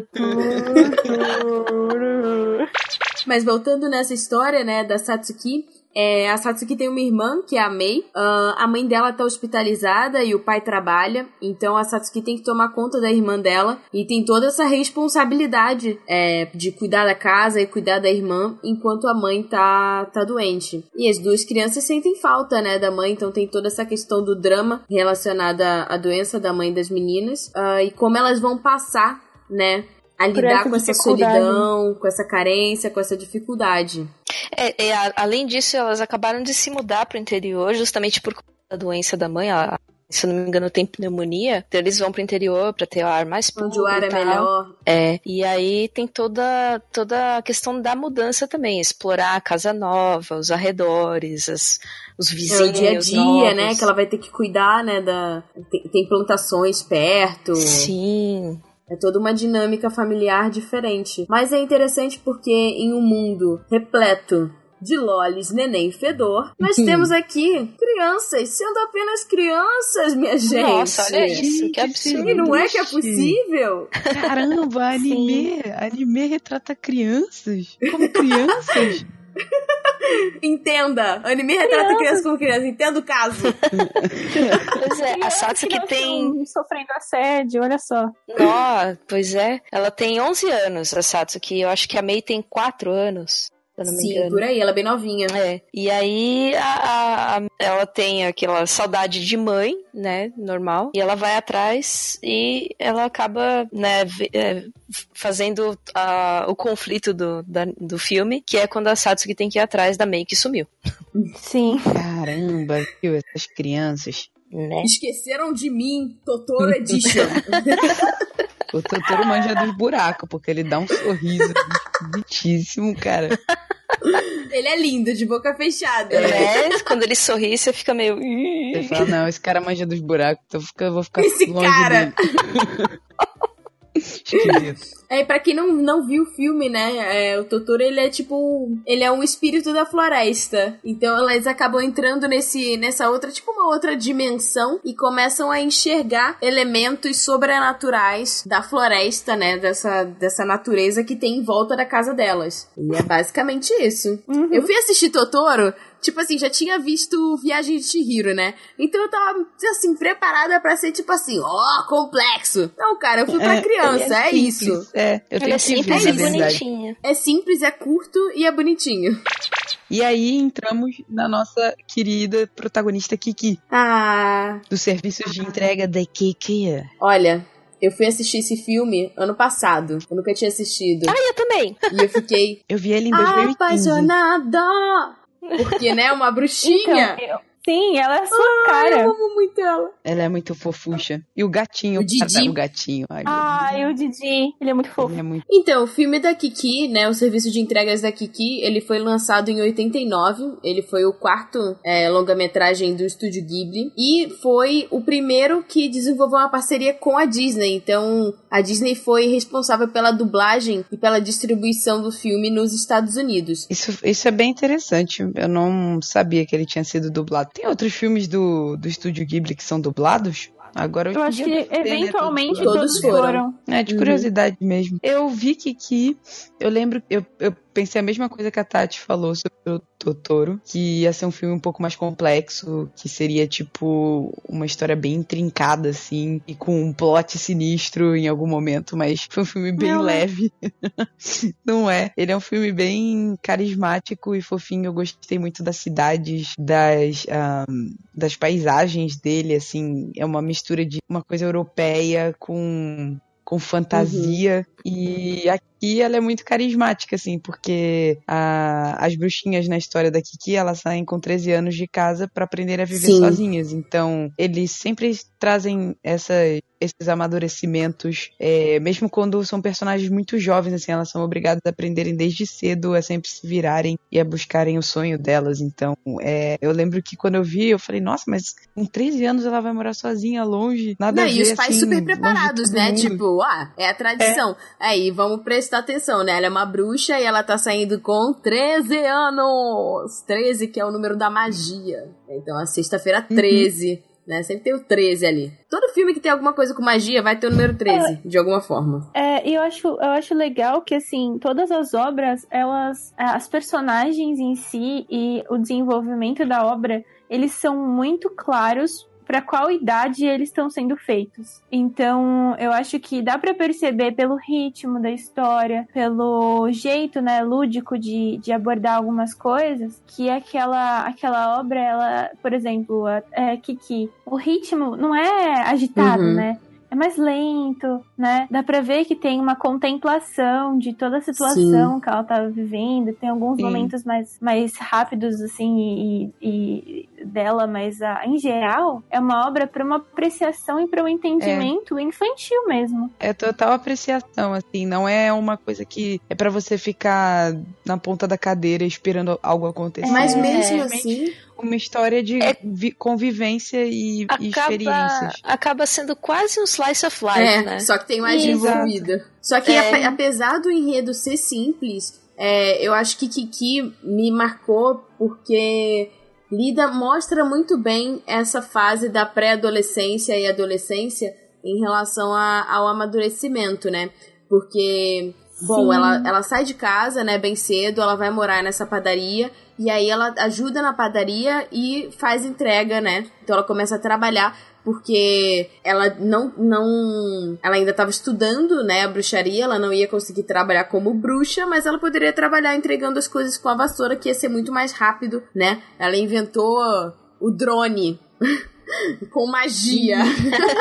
Mas voltando nessa história, né, da Satsuki, é, a Satsuki tem uma irmã, que é a Mei. Uh, a mãe dela tá hospitalizada e o pai trabalha. Então a Satsuki tem que tomar conta da irmã dela. E tem toda essa responsabilidade é, de cuidar da casa e cuidar da irmã enquanto a mãe tá, tá doente. E as duas crianças sentem falta, né, da mãe. Então tem toda essa questão do drama relacionada à doença da mãe das meninas. Uh, e como elas vão passar, né, a lidar essa com essa solidão, com essa carência, com essa dificuldade. É, é, a- além disso, elas acabaram de se mudar para o interior, justamente por conta da doença da mãe. A, se eu não me engano, tem pneumonia. Então eles vão pro interior para ter o ar mais puro. Onde o ar e é melhor. É, e aí tem toda, toda a questão da mudança também, explorar a casa nova, os arredores, as, os É vizinhos o dia a dia, novos. né? Que ela vai ter que cuidar, né? Da... Tem, tem plantações perto. Sim, É toda uma dinâmica familiar diferente. Mas é interessante porque em um mundo repleto de lolis, neném e fedor, nós temos aqui crianças, sendo apenas crianças, minha gente. Nossa, olha isso, que absurdo. E não é que é possível? Caramba, anime, anime retrata crianças. Como crianças? Entenda. Anime retrata crianças como crianças. Entenda o caso. pois é, a Satsuki que não tem... sofrendo assédio, olha só. Pois é, ela tem 11 anos, a Satsuki, eu acho que a Mei tem 4 anos, se eu não me Sim, engano. por aí. Ela é bem novinha. É, e aí a, a- ela tem aquela saudade de mãe, né, normal, e ela vai atrás e ela acaba, né, é, fazendo a- o conflito do, da- do filme, que é quando a Satsuki tem que ir atrás da Mei que sumiu, Sim. Caramba, viu? Essas crianças. né? Esqueceram de mim, Totoro Edition. O Totoro manja dos buracos, porque ele dá um sorriso bonitíssimo, cara. Ele é lindo, de boca fechada. Né? Quando ele sorri, você fica meio. Você fala, não, esse cara manja dos buracos, então eu vou ficar Esse longe cara. dele. É, pra quem não, não viu o filme, né? é, o Totoro, ele é tipo. Ele é um espírito da floresta. Então elas acabam entrando nesse, nessa outra, tipo, uma outra dimensão e começam a enxergar elementos sobrenaturais da floresta, né? Dessa, dessa natureza que tem em volta da casa delas. E é basicamente isso. Uhum. Eu fui assistir Totoro. Tipo assim, já tinha visto Viagem de Chihiro, né? Então eu tava, assim, preparada pra ser, tipo assim, ó, complexo. Não, cara, eu fui pra criança, é, simples, isso. É, eu tenho é simples e verdade. bonitinha. É simples, é curto e é bonitinho. E aí entramos na nossa querida protagonista Kiki, Ah, do serviço de entrega da Kiki. olha, eu fui assistir esse filme ano passado. Eu nunca tinha assistido. Ah, eu também. E eu fiquei Eu vi ele em 2015. apaixonada. Porque, né, uma bruxinha. Então, eu- sim, ela é a sua Ai, cara. eu amo muito ela. Ela é muito fofucha. E o gatinho. O Didi. O gatinho. Ai, Ai, o Didi, ele é muito fofo. É muito... Então, o filme da Kiki, né, o serviço de entregas da Kiki, ele foi lançado em 89. Ele foi o quarto é, longa-metragem do estúdio Ghibli. E foi o primeiro que desenvolveu uma parceria com a Disney. Então, a Disney foi responsável pela dublagem e pela distribuição do filme nos Estados Unidos. Isso, isso é bem interessante. Eu não sabia que ele tinha sido dublado. Tem outros filmes do, do estúdio Ghibli que são dublados? Agora Eu acho que ter, né, eventualmente todos Todos todos foram. foram. É, de Uhum. curiosidade mesmo. Eu vi que aqui, eu lembro, eu, eu pensei a mesma coisa que a Tati falou sobre o Totoro, que ia ser um filme um pouco mais complexo, que seria tipo uma história bem intrincada, assim, e com um plot sinistro em algum momento, mas foi um filme bem Não, né? leve. Não é? Ele é um filme bem carismático e fofinho. Eu gostei muito das cidades, das, ahn, das paisagens dele, assim. É uma mistura de uma coisa europeia com, com fantasia. E aqui E ela é muito carismática, assim, porque a, as bruxinhas na história da Kiki, elas saem com 13 anos de casa para aprender a viver Sim. sozinhas. Então, eles sempre trazem essas esses amadurecimentos, é, mesmo quando são personagens muito jovens, assim, elas são obrigadas a aprenderem desde cedo a sempre se virarem e a buscarem o sonho delas. Então, é, eu lembro que quando eu vi, eu falei, nossa, mas com 13 anos ela vai morar sozinha, longe, nada Não, a ver, e os pais assim, super preparados, né? mundo. Tipo, ah, é a tradição. Aí, vamos prestar atenção, né? Ela é uma bruxa e ela tá saindo com 13 anos. 13, que é o número da magia. Então, a sexta-feira Uhum. 13, né? Sempre tem o 13 ali. Todo filme que tem alguma coisa com magia vai ter o número 13, de alguma forma. É, e eu acho, eu acho legal que, assim, todas as obras, elas. é, As personagens em si e o desenvolvimento da obra, eles são muito claros para qual idade eles estão sendo feitos. Então, eu acho que dá para perceber pelo ritmo da história, pelo jeito, né, lúdico de, de abordar algumas coisas, que aquela, aquela obra, ela, por exemplo, a, é, Kiki, o ritmo não é agitado, Uhum. né? É mais lento, né? Dá pra ver que tem uma contemplação de toda a situação que ela tá vivendo. Tem alguns Sim. momentos mais, mais rápidos, assim, e, e- dela, mas ah, em geral é uma obra pra uma apreciação e pra um entendimento infantil mesmo. É total apreciação, assim, não é uma coisa que é pra você ficar na ponta da cadeira esperando algo acontecer. Mas É, mesmo realmente assim, uma história de É- vi- convivência e, e Acaba, experiências. acaba sendo quase um slice of life, é, né? só que tem Exato. envolvida. Só que É. ape- apesar do enredo ser simples, é, eu acho que Kiki me marcou porque lida mostra muito bem essa fase da pré-adolescência e adolescência em relação a- ao amadurecimento, né? Porque Bom, Sim. ela, ela sai de casa, né, bem cedo, ela vai morar nessa padaria, e aí ela ajuda na padaria e faz entrega, né? Então ela começa a trabalhar, porque ela não, não ela ainda estava estudando, né, a bruxaria, ela não ia conseguir trabalhar como bruxa, mas ela poderia trabalhar entregando as coisas com a vassoura, que ia ser muito mais rápido, né? Ela inventou o drone. com magia,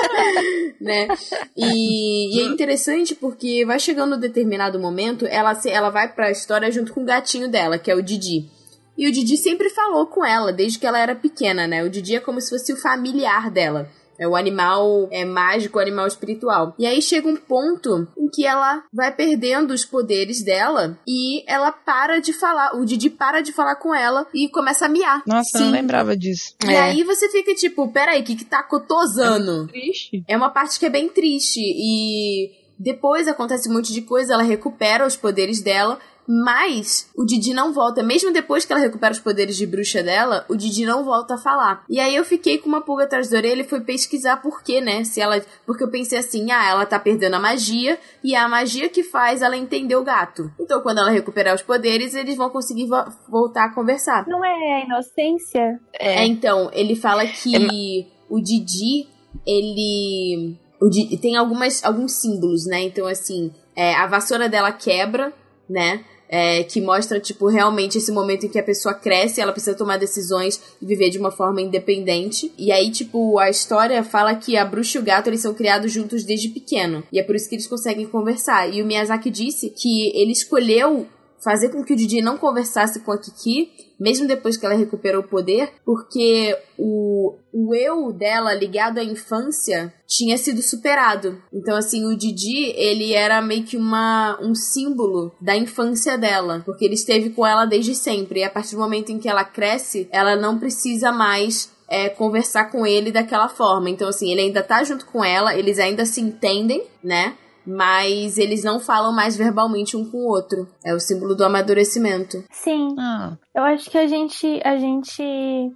né? E, e é interessante porque vai chegando um determinado momento, ela, ela vai pra história junto com o gatinho dela, que é o Didi. E o Didi sempre falou com ela, desde que ela era pequena, né? O Didi é como se fosse o familiar dela. É o animal é mágico, o animal espiritual. E aí chega um ponto em que ela vai perdendo os poderes dela e ela para de falar. O Didi para de falar com ela e começa a miar. Nossa, eu Sim. não lembrava disso. E É. aí você fica tipo, peraí, o que que tá cotosando? Triste. É uma parte que é bem triste e depois acontece um monte de coisa, ela recupera os poderes dela, mas o Didi não volta. Mesmo depois que ela recupera os poderes de bruxa dela, o Didi não volta a falar. E aí eu fiquei com uma pulga atrás da orelha e fui pesquisar por quê, né? Se ela, porque eu pensei assim, ah, ela tá perdendo a magia e é a magia que faz ela entender o gato. Então quando ela recuperar os poderes, eles vão conseguir vo- voltar a conversar. Não é a inocência? É, É, então, ele fala que o Didi, ele. O Didi, tem algumas, alguns símbolos, né? Então, assim, é, a vassoura dela quebra, né? É, que mostra, tipo, realmente esse momento em que a pessoa cresce, ela precisa tomar decisões e viver de uma forma independente. E aí, tipo, a história fala que a bruxa e o gato, eles são criados juntos desde pequeno. E é por isso que eles conseguem conversar. E o Miyazaki disse que ele escolheu fazer com que o Didi não conversasse com a Kiki, mesmo depois que ela recuperou o poder, porque o, o eu dela ligado à infância tinha sido superado. Então, assim, o Didi, ele era meio que uma, um símbolo da infância dela, porque ele esteve com ela desde sempre. E a partir do momento em que ela cresce, ela não precisa mais é, conversar com ele daquela forma. Então, assim, ele ainda tá junto com ela, eles ainda se entendem, né? Mas eles não falam mais verbalmente um com o outro. É o símbolo do amadurecimento. Sim. Ah, Eu acho que a gente, a gente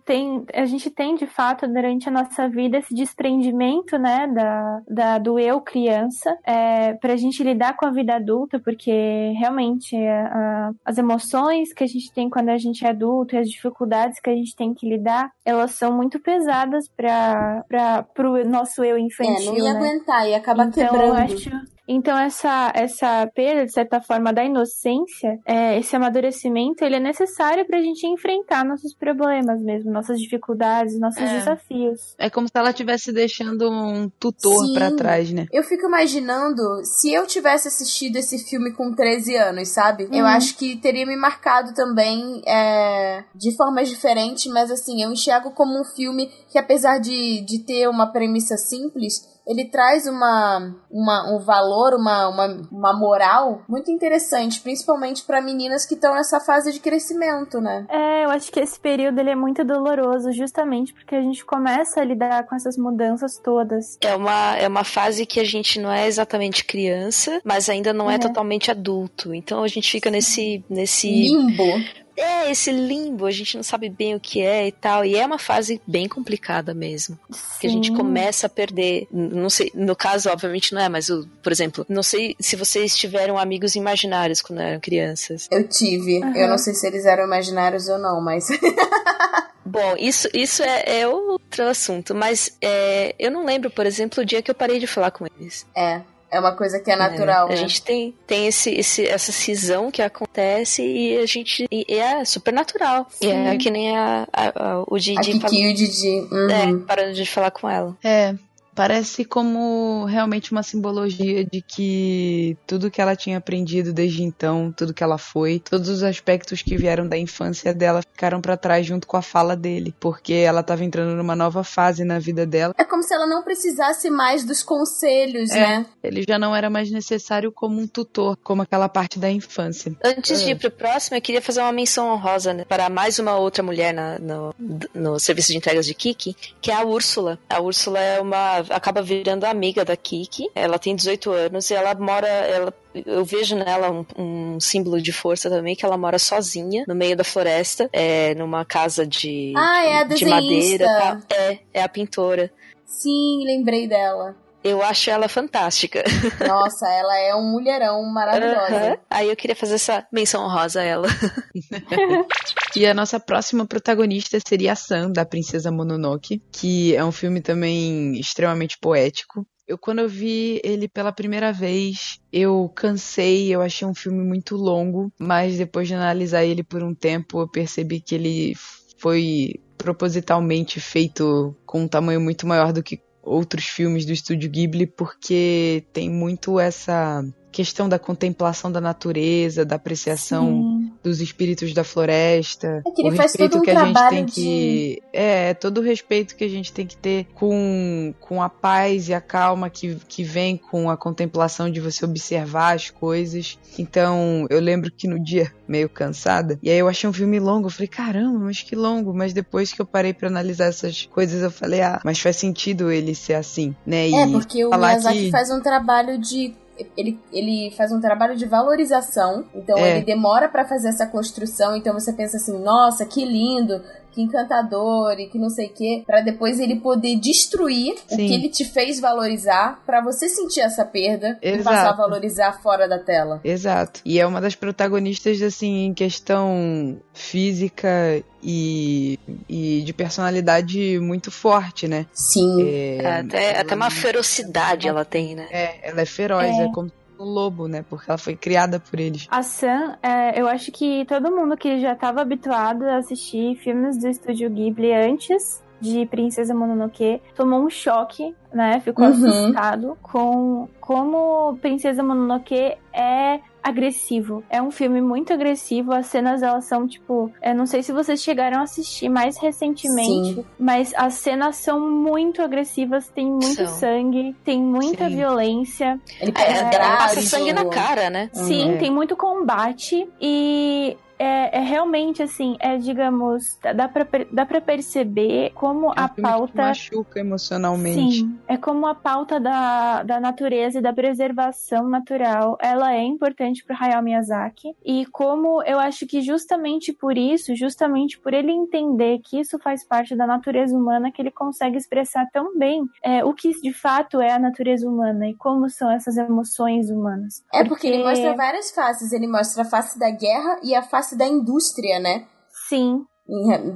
tem, a gente tem de fato durante a nossa vida esse desprendimento, né, da, da do eu criança, é, para a gente lidar com a vida adulta, porque realmente a- a- as emoções que a gente tem quando a gente é adulto e as dificuldades que a gente tem que lidar, elas são muito pesadas para para o nosso eu É, infantil, não ia né? aguentar, ia acabar então, eu quebrando. acho, Então essa essa perda de certa forma da inocência, é, esse amadurecimento, ele é necessário para a gente enfrentar nossos problemas mesmo, nossas dificuldades, nossos É. desafios. É como se ela estivesse deixando um tutor pra trás, né? Eu fico imaginando se eu tivesse assistido esse filme com 13 anos, sabe? Eu Uhum. acho que teria me marcado também é, de formas diferentes, mas assim, eu enxergo como um filme que, apesar de, de ter uma premissa simples, ele traz uma, uma, um valor, uma, uma, uma moral muito interessante, principalmente para meninas que estão nessa fase de crescimento, né? É, eu acho que esse período ele é muito doloroso, justamente porque a gente começa a lidar com essas mudanças todas. É uma, é uma fase que a gente não é exatamente criança, mas ainda não é, É. totalmente adulto. Então a gente fica nesse, nesse Limbo. É esse limbo, a gente não sabe bem o que é e tal. E é uma fase bem complicada mesmo. Que a gente Sim. começa a perder. Não sei, no caso, obviamente não é, mas o, por exemplo, não sei se vocês tiveram amigos imaginários quando eram crianças. Eu tive. Eu Aham. não sei se eles eram imaginários ou não, mas. Bom, isso, isso é, é outro assunto, mas é, eu não lembro, por exemplo, o dia que eu parei de falar com eles. é. É uma coisa que é natural. É, né? A gente tem, tem esse, esse, essa cisão que acontece e a gente. E, e é super natural. E é que nem a, a- a- o A Didi Kiki falou. e o Didi. Uhum. É, parando de falar com ela. É, parece como realmente uma simbologia de que tudo que ela tinha aprendido desde então, tudo que ela foi, todos os aspectos que vieram da infância dela ficaram pra trás junto com a fala dele, porque ela tava entrando numa nova fase na vida dela. É como se ela não precisasse mais dos conselhos, É. né? Ele já não era mais necessário como um tutor, como aquela parte da infância. Antes de É. ir pro próximo, eu queria fazer uma menção honrosa né, para mais uma outra mulher na- no, no serviço de entregas de Kiki, que é a Úrsula. A Úrsula é uma. Acaba virando amiga da Kiki. Ela tem 18 anos e ela mora. Ela, eu vejo nela um, um símbolo de força também, que ela mora sozinha no meio da floresta, é, numa casa de, Ah, é a de madeira. tal. É, é a pintora. Sim, lembrei dela. Eu acho ela fantástica. Nossa, ela é um mulherão maravilhosa. Aí eu queria fazer essa menção honrosa a ela. E a nossa próxima protagonista seria a Sam, da Princesa Mononoke, que é um filme também extremamente poético. Eu, quando eu vi ele pela primeira vez, eu cansei, eu achei um filme muito longo, mas depois de analisar ele por um tempo, eu percebi que ele foi propositalmente feito com um tamanho muito maior do que outros filmes do estúdio Ghibli, porque tem muito essa questão da contemplação da natureza, da apreciação Sim. Dos espíritos da floresta. É que ele o faz todo um que a gente tem que. É, todo o respeito que a gente tem que ter com, com a paz e a calma que, que vem com a contemplação de você observar as coisas. Então, eu lembro que no dia, meio cansada, e aí eu achei um filme longo, eu falei, caramba, mas que longo. Mas depois que eu parei pra analisar essas coisas, eu falei, ah, mas faz sentido ele ser assim, né? E É, porque o Miyazaki que- faz um trabalho de. Ele, ele faz um trabalho de valorização, então É. ele demora pra fazer essa construção, então você pensa assim, nossa, que lindo, que encantador e que não sei o quê, pra depois ele poder destruir o Sim. que ele te fez valorizar, pra você sentir essa perda e Exato. passar a valorizar fora da tela. Exato. E é uma das protagonistas, assim, em questão física e, e de personalidade muito forte, né? Sim. É, até, ela até uma não- ferocidade ela tem, né? É, ela é feroz, é, É. como um lobo, né? Porque ela foi criada por eles. A Sam, é, eu acho que todo mundo que já estava habituado a assistir filmes do estúdio Ghibli antes de Princesa Mononoke tomou um choque, né? Ficou Uhum. assustado com como Princesa Mononoke é agressivo. É um filme muito agressivo. As cenas elas são tipo, eu não sei se vocês chegaram a assistir mais recentemente, Sim. mas as cenas são muito agressivas, tem muito São. sangue, tem muita Sim. violência. Ele É, grade, passa sangue na cara, né? Sim, É. tem muito combate e é, é realmente assim, é digamos, dá pra, dá pra perceber como É um a pauta. machuca emocionalmente. Sim, é como a pauta da, da natureza e da preservação natural, ela é importante para Hayao Miyazaki e como eu acho que justamente por isso, justamente por ele entender que isso faz parte da natureza humana, que ele consegue expressar tão bem é, o que de fato é a natureza humana e como são essas emoções humanas. É porque ele mostra várias faces. Ele mostra a face da guerra e a face da indústria, né? Sim,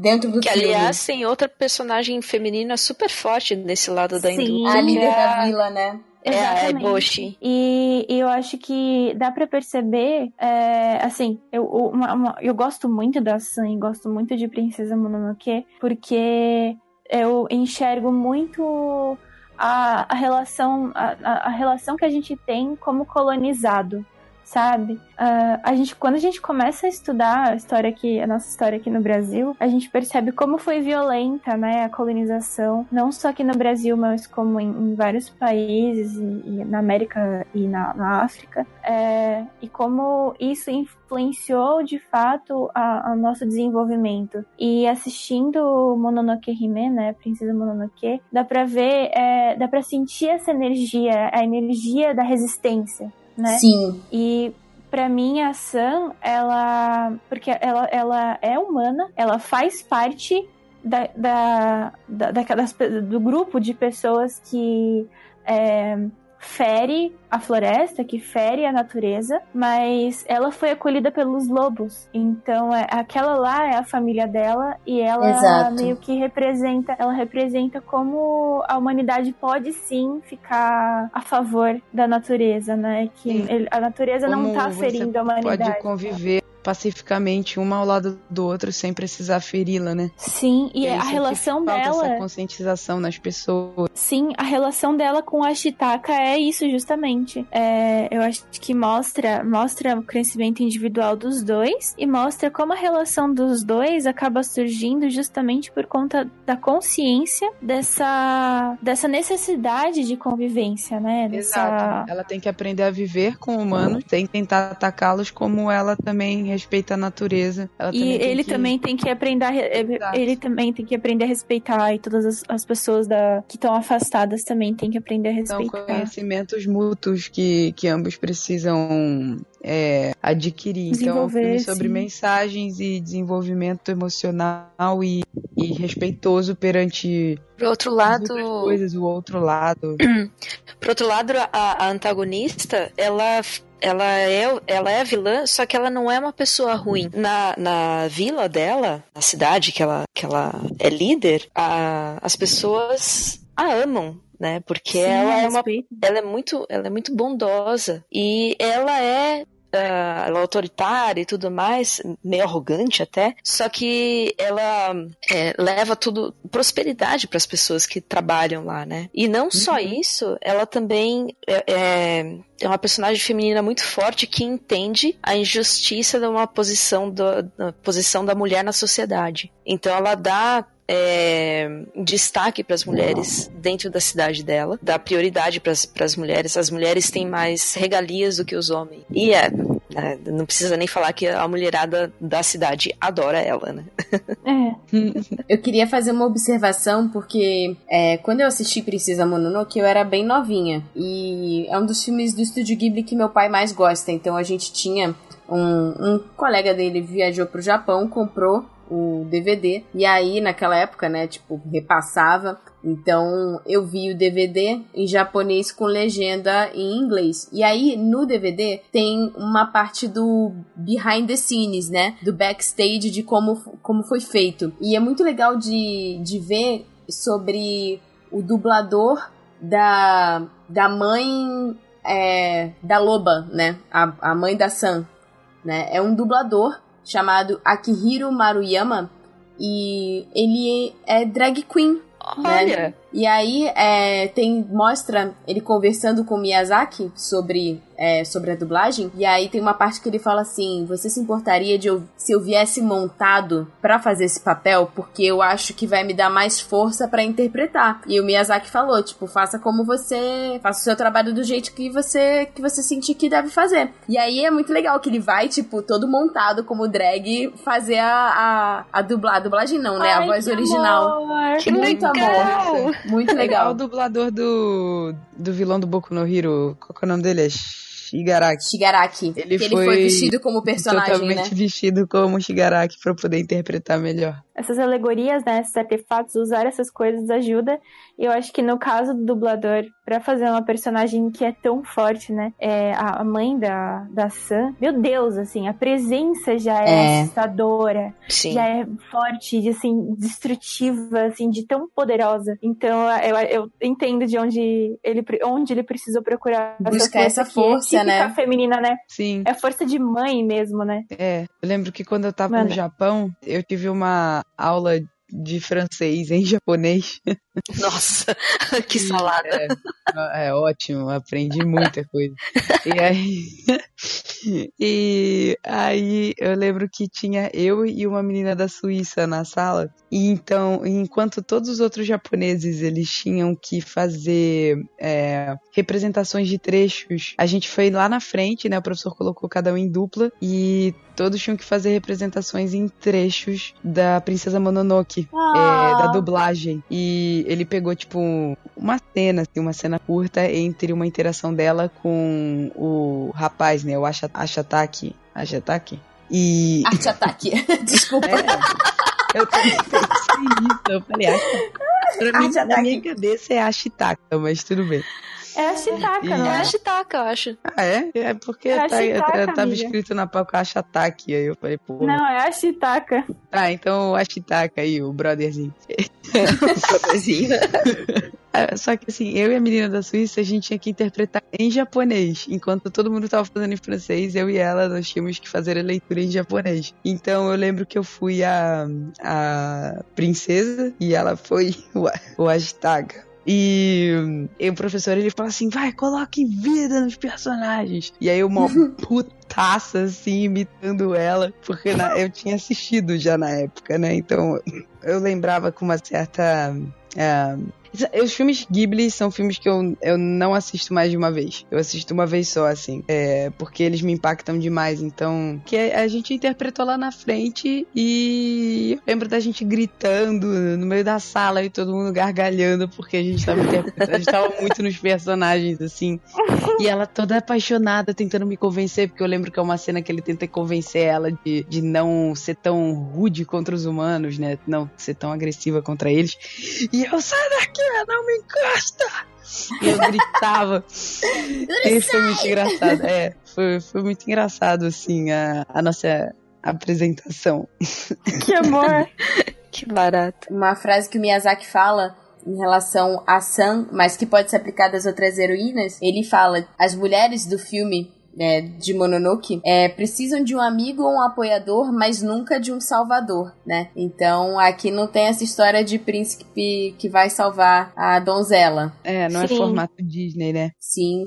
Dentro do Que, filme. aliás, tem outra personagem feminina super forte nesse lado da Sim. indústria. a líder é da vila, né? É, é Boshi. E, e, eu acho que dá para perceber, é, assim, eu, uma, uma, eu gosto muito da Sun, gosto muito de Princesa Mononoke, porque eu enxergo muito a, a relação a, a relação que a gente tem como colonizado sabe? Uh, a gente, quando a gente começa a estudar a história aqui, a nossa história aqui no Brasil, a gente percebe como foi violenta, né, a colonização, não só aqui no Brasil, mas como em, em vários países, e, e, na América e na, na África, é, e como isso influenciou de fato o nosso desenvolvimento. E assistindo Mononoke Hime, né, Princesa Mononoke, dá pra ver, é, dá pra sentir essa energia, a energia da resistência né? Sim. E para mim a Sam, ela porque ela, ela é humana, ela faz parte da, da, da, daquelas, do grupo de pessoas que é, fere a floresta, que fere a natureza, mas ela foi acolhida pelos lobos. Então, é, aquela lá é a família dela e ela Exato. meio que representa, ela representa como a humanidade pode sim ficar a favor da natureza, né? Que ele, a natureza como não tá ferindo a humanidade. Pode conviver pacificamente uma ao lado do outro sem precisar feri-la, né? Sim, e, a relação dela. Essa conscientização nas pessoas. Sim, a relação dela com a Shitaka é isso justamente. É, eu acho que mostra mostra o crescimento individual dos dois e mostra como a relação dos dois acaba surgindo justamente por conta da consciência dessa dessa necessidade de convivência, né? Dessa... Exato. Ela tem que aprender a viver com humanos, sem tentar atacá-los como ela também respeita a natureza. e ele que... também tem que aprender a, Exato. ele também tem que aprender a respeitar e todas as, as pessoas da, que estão afastadas também têm que aprender a respeitar. São conhecimentos mútuos que, que ambos precisam é, adquirir. Então, é um filme sobre sim. mensagens e desenvolvimento emocional e, e respeitoso perante Pro outro lado. coisas, o outro lado. Pro outro lado, a, a antagonista, ela ela é, ela é vilã, só que ela não é uma pessoa ruim. Na, na vila dela, na cidade que ela, que ela é líder, a, as pessoas a amam né? Porque Sim, ela é uma, ela é muito, ela é muito bondosa e ela é uh, ela é autoritária e tudo mais, meio arrogante até, só que ela é, leva tudo, prosperidade para as pessoas que trabalham lá, né? E não uhum. só isso, ela também é, é, é uma personagem feminina muito forte que entende a injustiça de uma posição, do, da posição da mulher na sociedade. Então ela dá é, destaque para as mulheres dentro da cidade dela, dá prioridade para as mulheres. As mulheres têm mais regalias do que os homens. E é, é, não precisa nem falar que a mulherada da cidade adora ela, né? É. eu queria fazer uma observação porque é, quando eu assisti Princesa Mononoke eu era bem novinha e é um dos filmes do estúdio Ghibli que meu pai mais gosta. Então a gente tinha um, um colega dele viajou pro Japão, comprou o DVD. E aí, naquela época, né, tipo, repassava. Então, eu vi o DVD em japonês com legenda em inglês. E aí, no DVD, tem uma parte do behind the scenes, né? Do backstage de como, como foi feito. E é muito legal de, de ver sobre o dublador da, da mãe é, da Loba, né? A, a mãe da Sam. Né? É um dublador chamado Akihiro Maruyama e ele é drag queen. Né? Olha! Né? E aí é, tem mostra ele conversando com Miyazaki sobre é, sobre a dublagem. E aí tem uma parte que ele fala assim: Você se importaria de eu, se eu viesse montado para fazer esse papel? Porque eu acho que vai me dar mais força para interpretar. E o Miyazaki falou: Tipo, faça como você. Faça o seu trabalho do jeito que você que você sentir que deve fazer. E aí é muito legal que ele vai, tipo, todo montado como drag fazer a, a, a dublar. A dublagem não, né? Ai, a voz original. Amor. Que muito legal. amor. Muito legal. É o dublador do, do vilão do Boku no Hero. Qual é o nome dele? É Shigaraki. Shigaraki. Ele que foi ele foi vestido como personagem, Totalmente né? vestido como Shigaraki pra poder interpretar melhor. Essas alegorias, né, esses artefatos, usar essas coisas ajuda. Eu acho que no caso do dublador, pra fazer uma personagem que é tão forte, né, é a mãe da, da Sam, meu Deus, assim, a presença já é, É. assustadora. Sim. já é forte, assim, destrutiva, assim, de tão poderosa. Então eu, eu entendo de onde ele, onde ele precisou procurar Buscar essa que é força, típica né? feminina, né? Sim. É força de mãe mesmo, né? É, eu lembro que quando eu tava Mano. no Japão, eu tive uma aula de francês em japonês. Nossa, que salada. É, é ótimo, aprendi muita coisa. E aí, e aí eu lembro que tinha eu e uma menina da Suíça na sala. E então, enquanto todos os outros japoneses eles tinham que fazer é, representações de trechos, a gente foi lá na frente, né? O professor colocou cada um em dupla e todos tinham que fazer representações em trechos da Princesa Mononoke é, da dublagem. E ele pegou, tipo, um- uma cena, assim, uma cena curta entre uma interação dela com o rapaz, né? O Asha- Ashataki. Ashataki? E. Ataque. Desculpa. É, eu também pensei isso. Eu falei, Asha. Pra mim, na minha cabeça é Ashitaka, mas tudo bem. É a Shitaka, não É é? a Shitaka, eu acho. Ah, é? É porque É tá, Ashitaka, tava amiga. escrito na palca Ashataki. Aí eu falei, pô. Não, é a Shitaka. Ah, então o Ashitaka aí, o brotherzinho. É, Só que assim, eu e a menina da Suíça, a gente tinha que interpretar em japonês. Enquanto todo mundo tava fazendo em francês, eu e ela, nós tínhamos que fazer a leitura em japonês. Então eu lembro que eu fui a, a princesa e ela foi o, o Ashitaka. E, e o professor ele fala assim: vai, coloque vida nos personagens. E aí eu, uma putaça assim, imitando ela, porque na- eu tinha assistido já na época, né? Então eu lembrava com uma certa. ah, os filmes Ghibli são filmes que eu, eu não assisto mais de uma vez. Eu assisto uma vez só, assim. É, porque eles me impactam demais. Então, que a gente interpretou lá na frente e eu lembro da gente gritando no meio da sala e todo mundo gargalhando porque a gente tava interpretando. A gente tava muito nos personagens, assim. E ela toda apaixonada, tentando me convencer, porque eu lembro que é uma cena que ele tenta convencer ela de, de não ser tão rude contra os humanos, né? Não ser tão agressiva contra eles. E eu, sai daqui, não me encosta! E eu gritava. Isso foi muito engraçado. É, foi, foi muito engraçado, assim, a, a nossa apresentação. Que amor. Que barato. Uma frase que o Miyazaki fala em relação a Sam, mas que pode ser aplicada às outras heroínas, ele fala: as mulheres do filme né, de Mononoke é, precisam de um amigo ou um apoiador, mas nunca de um salvador, né? Então aqui não tem essa história de príncipe que vai salvar a donzela. É, não é Sim. formato Disney, né? Sim.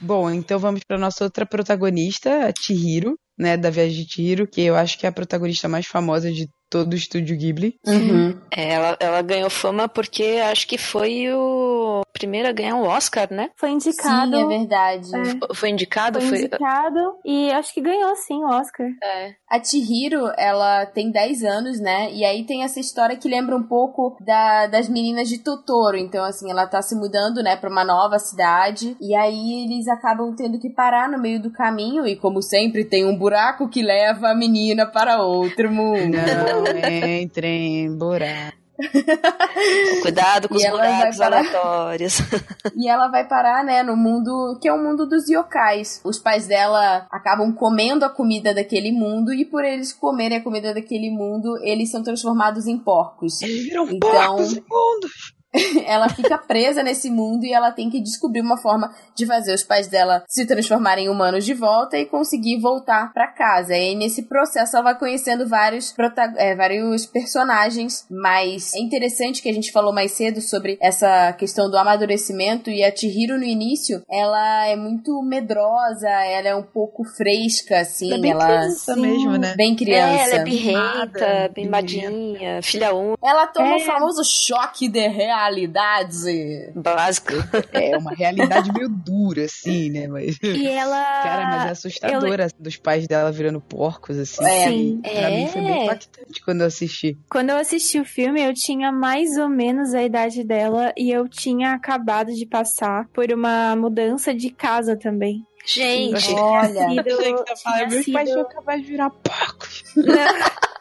Bom, então vamos para nossa outra protagonista, a Chihiro, né, da Viagem de Chihiro, que eu acho que é a protagonista mais famosa de todo o estúdio Ghibli. Uhum. É, ela, ela ganhou fama porque acho que foi o primeiro a ganhar um Oscar, né? Foi indicado. Sim, é verdade. É. Foi indicado? Foi Foi. indicado e acho que ganhou sim o Oscar. É. A Chihiro, ela tem 10 anos, né? E aí tem essa história que lembra um pouco da, das meninas de Totoro. Então, assim, ela tá se mudando, né, pra uma nova cidade. E aí eles acabam tendo que parar no meio do caminho. E como sempre, tem um buraco que leva a menina para outro mundo. Não entrem em buraco. Cuidado com E os buracos parar- aleatórios. E ela vai parar, né, no mundo que é o mundo dos yokais. Os pais dela acabam comendo a comida daquele mundo e por eles comerem a comida daquele mundo, eles são transformados em porcos. Eles viram Então- porcos imundos. ela fica presa nesse mundo e ela tem que descobrir uma forma de fazer os pais dela se transformarem em humanos de volta e conseguir voltar pra casa. E aí, nesse processo ela vai conhecendo vários, é, vários personagens, mas é interessante que a gente falou mais cedo sobre essa questão do amadurecimento e a Chihiro no início, ela é muito medrosa, ela é um pouco fresca, assim, Ela é bem ela criança mesmo, né? bem criança. É, ela é birrenta, Mimada, mimadinha, filha única. Ela toma É. o famoso choque de realidade. Realidade. Básico. É uma realidade meio dura, assim, né? Mas. E ela. Cara, mas é assustadora dos pais dela virando porcos, assim. É. Sim. Pra mim foi bem É. impactante quando eu assisti. Quando eu assisti o filme, eu tinha mais ou menos a idade dela e eu tinha acabado de passar por uma mudança de casa também. Gente, Olha. Sido- falar, tinha meus pais sido- tinham acabado de virar porcos.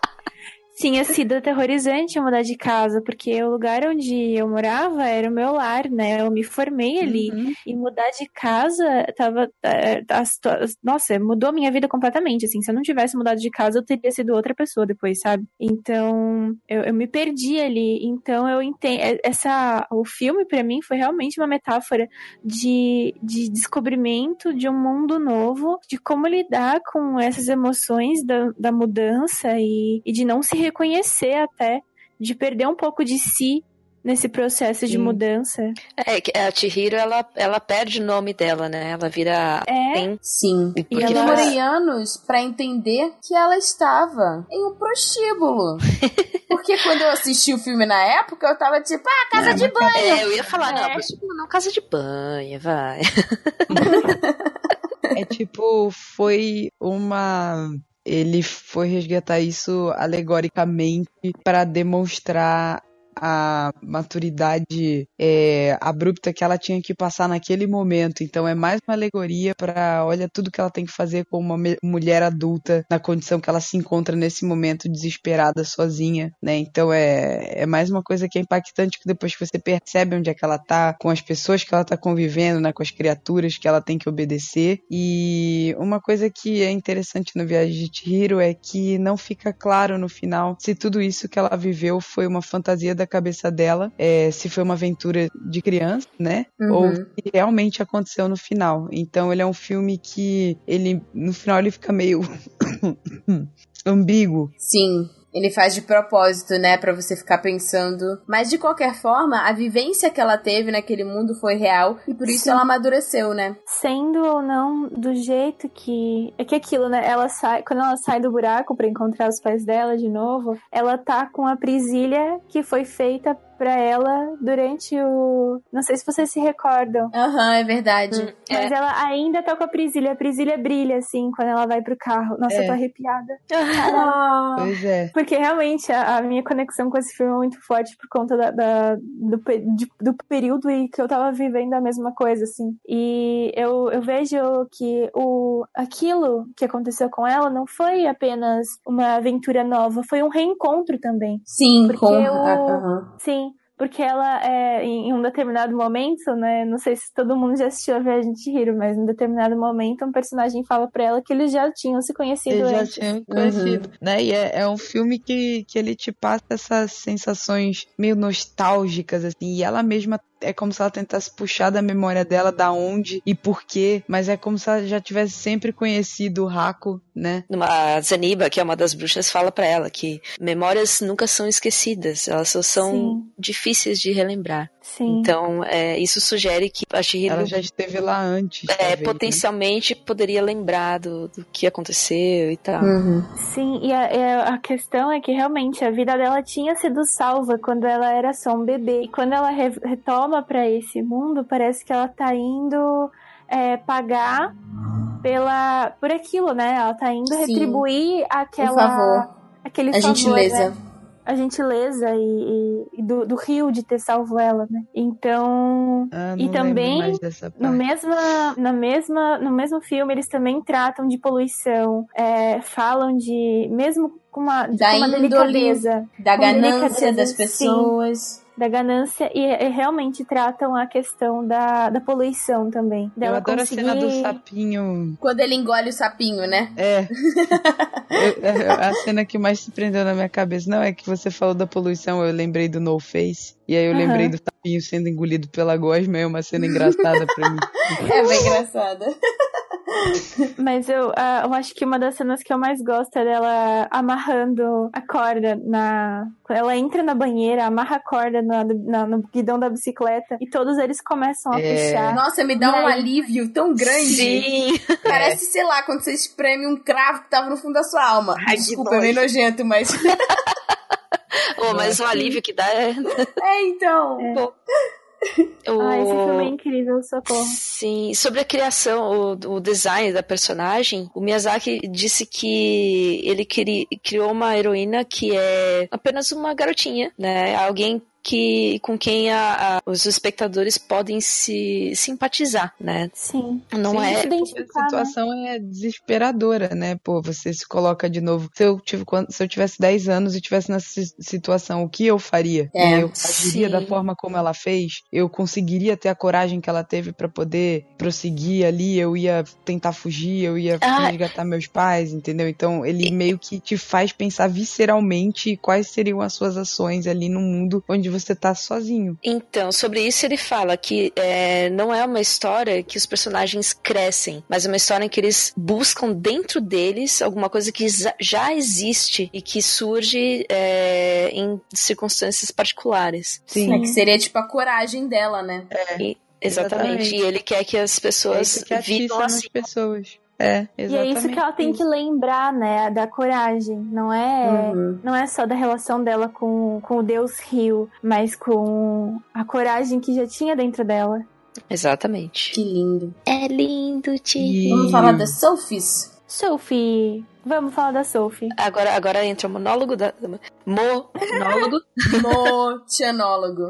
tinha sido aterrorizante eu mudar de casa, porque o lugar onde eu morava era o meu lar, né? Eu me formei ali. Uhum. E mudar de casa tava. situa- Nossa, mudou a minha vida completamente. Assim, se eu não tivesse mudado de casa, eu teria sido outra pessoa depois, sabe? Então, eu, eu me perdi ali. Então, eu entendo. Essa, o filme, pra mim, foi realmente uma metáfora de, de descobrimento de um mundo novo, de como lidar com essas emoções da, da mudança e, e de não se reconhecer até, de perder um pouco de si nesse processo de Sim. mudança. é que a Chihiro, ela, ela perde o nome dela, né? Ela vira... É. Tem, Sim. porque E Eu ela- demorei anos pra entender que ela estava em um prostíbulo. Porque quando eu assisti o filme na época, eu tava tipo, ah, casa de banho. É, eu ia falar, não, É. prostíbulo não, casa de banho, vai. É tipo, foi uma. Ele foi resgatar isso alegoricamente para demonstrar a maturidade é, abrupta que ela tinha que passar naquele momento. Então é mais uma alegoria para olha tudo que ela tem que fazer como uma mulher adulta na condição que ela se encontra nesse momento desesperada sozinha, né? Então é, é mais uma coisa que é impactante que depois que você percebe onde é que ela tá, com as pessoas que ela tá convivendo, né, com as criaturas que ela tem que obedecer. E uma coisa que é interessante no Viagem de Chihiro é que não fica claro no final se tudo isso que ela viveu foi uma fantasia da cabeça dela, é, se foi uma aventura de criança, né? Uhum. Ou se realmente aconteceu no final. Então ele é um filme que ele no final ele fica meio ambíguo. Sim. Ele faz de propósito, né, Pra você ficar pensando. Mas de qualquer forma, a vivência que ela teve naquele mundo foi real e por isso Sim. ela amadureceu, né? Sendo ou não do jeito que. É que aquilo, né? Ela sai. Quando ela sai do buraco pra encontrar os pais dela de novo, ela tá com a prisilha que foi feita pra ela durante o. Não sei se vocês se recordam. Aham, é verdade. Mas ela ainda tá com a prisilha. A prisilha brilha, assim, quando ela vai pro carro. Nossa, É. eu tô arrepiada. Ah. Pois é. Porque realmente a, a minha conexão com esse filme é muito forte por conta da, da- do, de- do período e que eu tava vivendo a mesma coisa, assim. E eu, eu vejo que o, aquilo que aconteceu com ela não foi apenas uma aventura nova, foi um reencontro também. Sim, Porque com. eu- ah, aham. Sim. Porque ela, é, em um determinado momento, né? Não sei se todo mundo já assistiu a Viagem de Hiro, mas em um determinado momento um personagem fala pra ela que eles já tinham se conhecido Eles já antes. tinham conhecido, né? E é, é um filme que, que ele te passa essas sensações meio nostálgicas, assim, e ela mesma é como se ela tentasse puxar da memória dela da onde e por quê, mas é como se ela já tivesse sempre conhecido o Raco, né? A Zaniba, que é uma das bruxas, fala pra ela que memórias nunca são esquecidas, elas só são Sim. difíceis de relembrar. Sim. Então, é, isso sugere que a Chihiro Ela já esteve lá antes. é, talvez, né? potencialmente poderia lembrar do, do que aconteceu e tal. Uhum. Sim, e a, é, a questão é que realmente a vida dela tinha sido salva quando ela era só um bebê. E quando ela re- retoma pra esse mundo, parece que ela tá indo é, pagar pela por aquilo, né? Ela tá indo Sim. retribuir Por aquela favor. aquele A favor, gentileza. né? A gentileza e, e- e do, do rio de ter salvo ela, né? Então, Ah, E também, no, mesma, na mesma, no mesmo filme, eles também tratam de poluição, é, falam de. mesmo com uma, Da com uma índole, delicadeza. Da Com ganância delicadeza, das sim. Da ganância e, e realmente tratam a questão da, da poluição também. Eu adoro conseguir... a cena do sapinho. Quando ele engole o sapinho, né? É. Eu- é a cena que mais se prendeu na minha cabeça. Não, é que você falou da poluição, eu lembrei do No Face. E aí eu Aham. lembrei do sapinho sendo engolido pela gosma, é uma cena engraçada pra mim. É bem engraçada. Mas eu, ah, eu acho que uma das cenas que eu mais gosto é dela amarrando a corda na. Ela entra na banheira, amarra a corda na- na- no guidão da bicicleta e todos eles começam a É. puxar. Nossa, me dá E um aí? alívio tão grande. Sim! Parece, sei lá, quando você espreme um cravo que tava no fundo da sua alma. Ai, Desculpa, é meio nojento, mas. Oh, mas o alívio que dá é. É, então. É. Pô. Ah, esse O- filme é incrível, socorro. Sim, sobre a criação, o, o design da personagem, o Miyazaki disse que ele cri- criou uma heroína que é apenas uma garotinha, né? Alguém que com quem a- a- os espectadores podem se simpatizar, né? Sim. Não Sim, é A situação é desesperadora, né? Pô, você se coloca de novo. Se eu, tive, se eu tivesse 10 anos e tivesse nessa si- situação, o que eu faria? É, eu agiria sim. da forma como ela fez? Eu conseguiria ter a coragem que ela teve pra poder prosseguir ali? Eu ia tentar fugir? Eu ia Ah. resgatar meus pais, entendeu? Então, ele meio que te faz pensar visceralmente quais seriam as suas ações ali no mundo onde você tá sozinho. Então, sobre isso ele fala que é, não é uma história que os personagens crescem, mas é uma história em que eles buscam dentro deles alguma coisa que já existe e que surge é, em circunstâncias particulares. Sim. É que seria tipo a coragem dela, né? E- exatamente. Exatamente. E ele quer que as É pessoas isso que atiça vivam assim. pessoas. É, E é exatamente. isso que ela tem que lembrar, né? Da coragem. Não é, Uhum. não é só da relação dela com, com o deus Rio, mas com a coragem que já tinha dentro dela. Exatamente. Que lindo. É lindo, Ti. E- Vamos falar das Sophies? Sophie. Vamos falar da Sophie. Agora, agora entra o monólogo da. Monólogo. Motianólogo.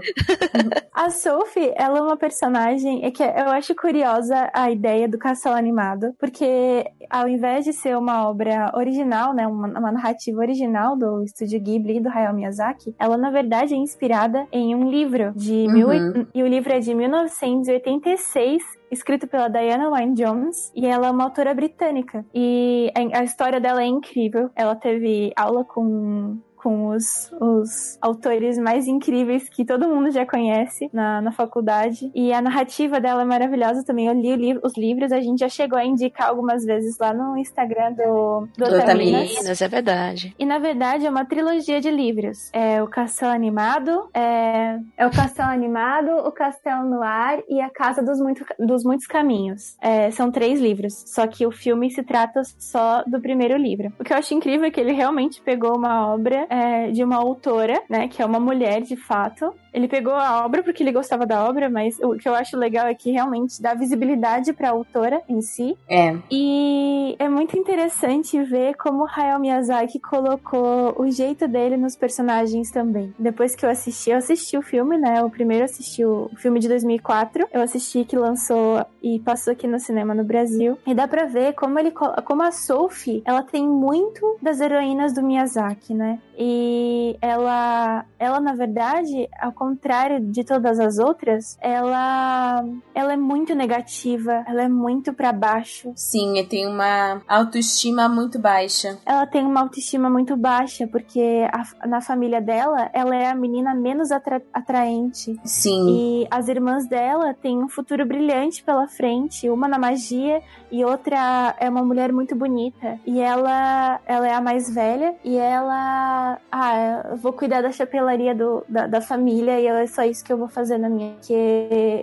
A Sophie, ela é uma personagem é que eu acho curiosa a ideia do castelo animado, porque ao invés de ser uma obra original, né, uma, uma narrativa original do estúdio Ghibli e do Hayao Miyazaki, ela na verdade é inspirada em um livro de Uhum. mil e- e o livro é de 1986 escrito pela Diana Wynne Jones, e ela é uma autora britânica. E a, história dela é incrível. Ela teve aula com com os, os autores mais incríveis que todo mundo já conhece na, na faculdade. E a narrativa dela é maravilhosa também. Eu li os livros, a gente já chegou a indicar algumas vezes lá no Instagram do, do Do Otaminas. É verdade. E na verdade é uma trilogia de livros. É o Castelo Animado, é, é o Castelo Animado, o Castelo no Ar e a Casa dos, Muito- dos Muitos Caminhos. É, são três livros, só que o filme se trata só do primeiro livro. O que eu acho incrível é que ele realmente pegou uma obra é, de uma autora, né, que é uma mulher de fato. Ele pegou a obra porque ele gostava da obra, mas o que eu acho legal é que realmente dá visibilidade para a autora em si É. e é muito interessante ver como o Hayao Miyazaki colocou o jeito dele nos personagens também. Depois que eu assisti, eu assisti o filme, né? O primeiro eu assisti o filme de 2004. Eu assisti que lançou e passou aqui no cinema no Brasil. E dá pra ver como ele co- como a Sophie, ela tem muito das heroínas do Miyazaki, né? E ela ela na verdade, ao contrário de todas as outras, ela ela é muito negativa, ela é muito pra baixo. Sim, tem uma autoestima muito baixa. ela tem uma autoestima muito baixa, porque a- na família dela, ela é a menina menos atra- atraente. Sim. E as irmãs dela têm um futuro brilhante pela frente, uma na magia e outra é uma mulher muito bonita. E ela, ela é a mais velha e ela, ah, eu vou cuidar da chapelaria do, da, da família e é só isso que eu vou fazer na minha, que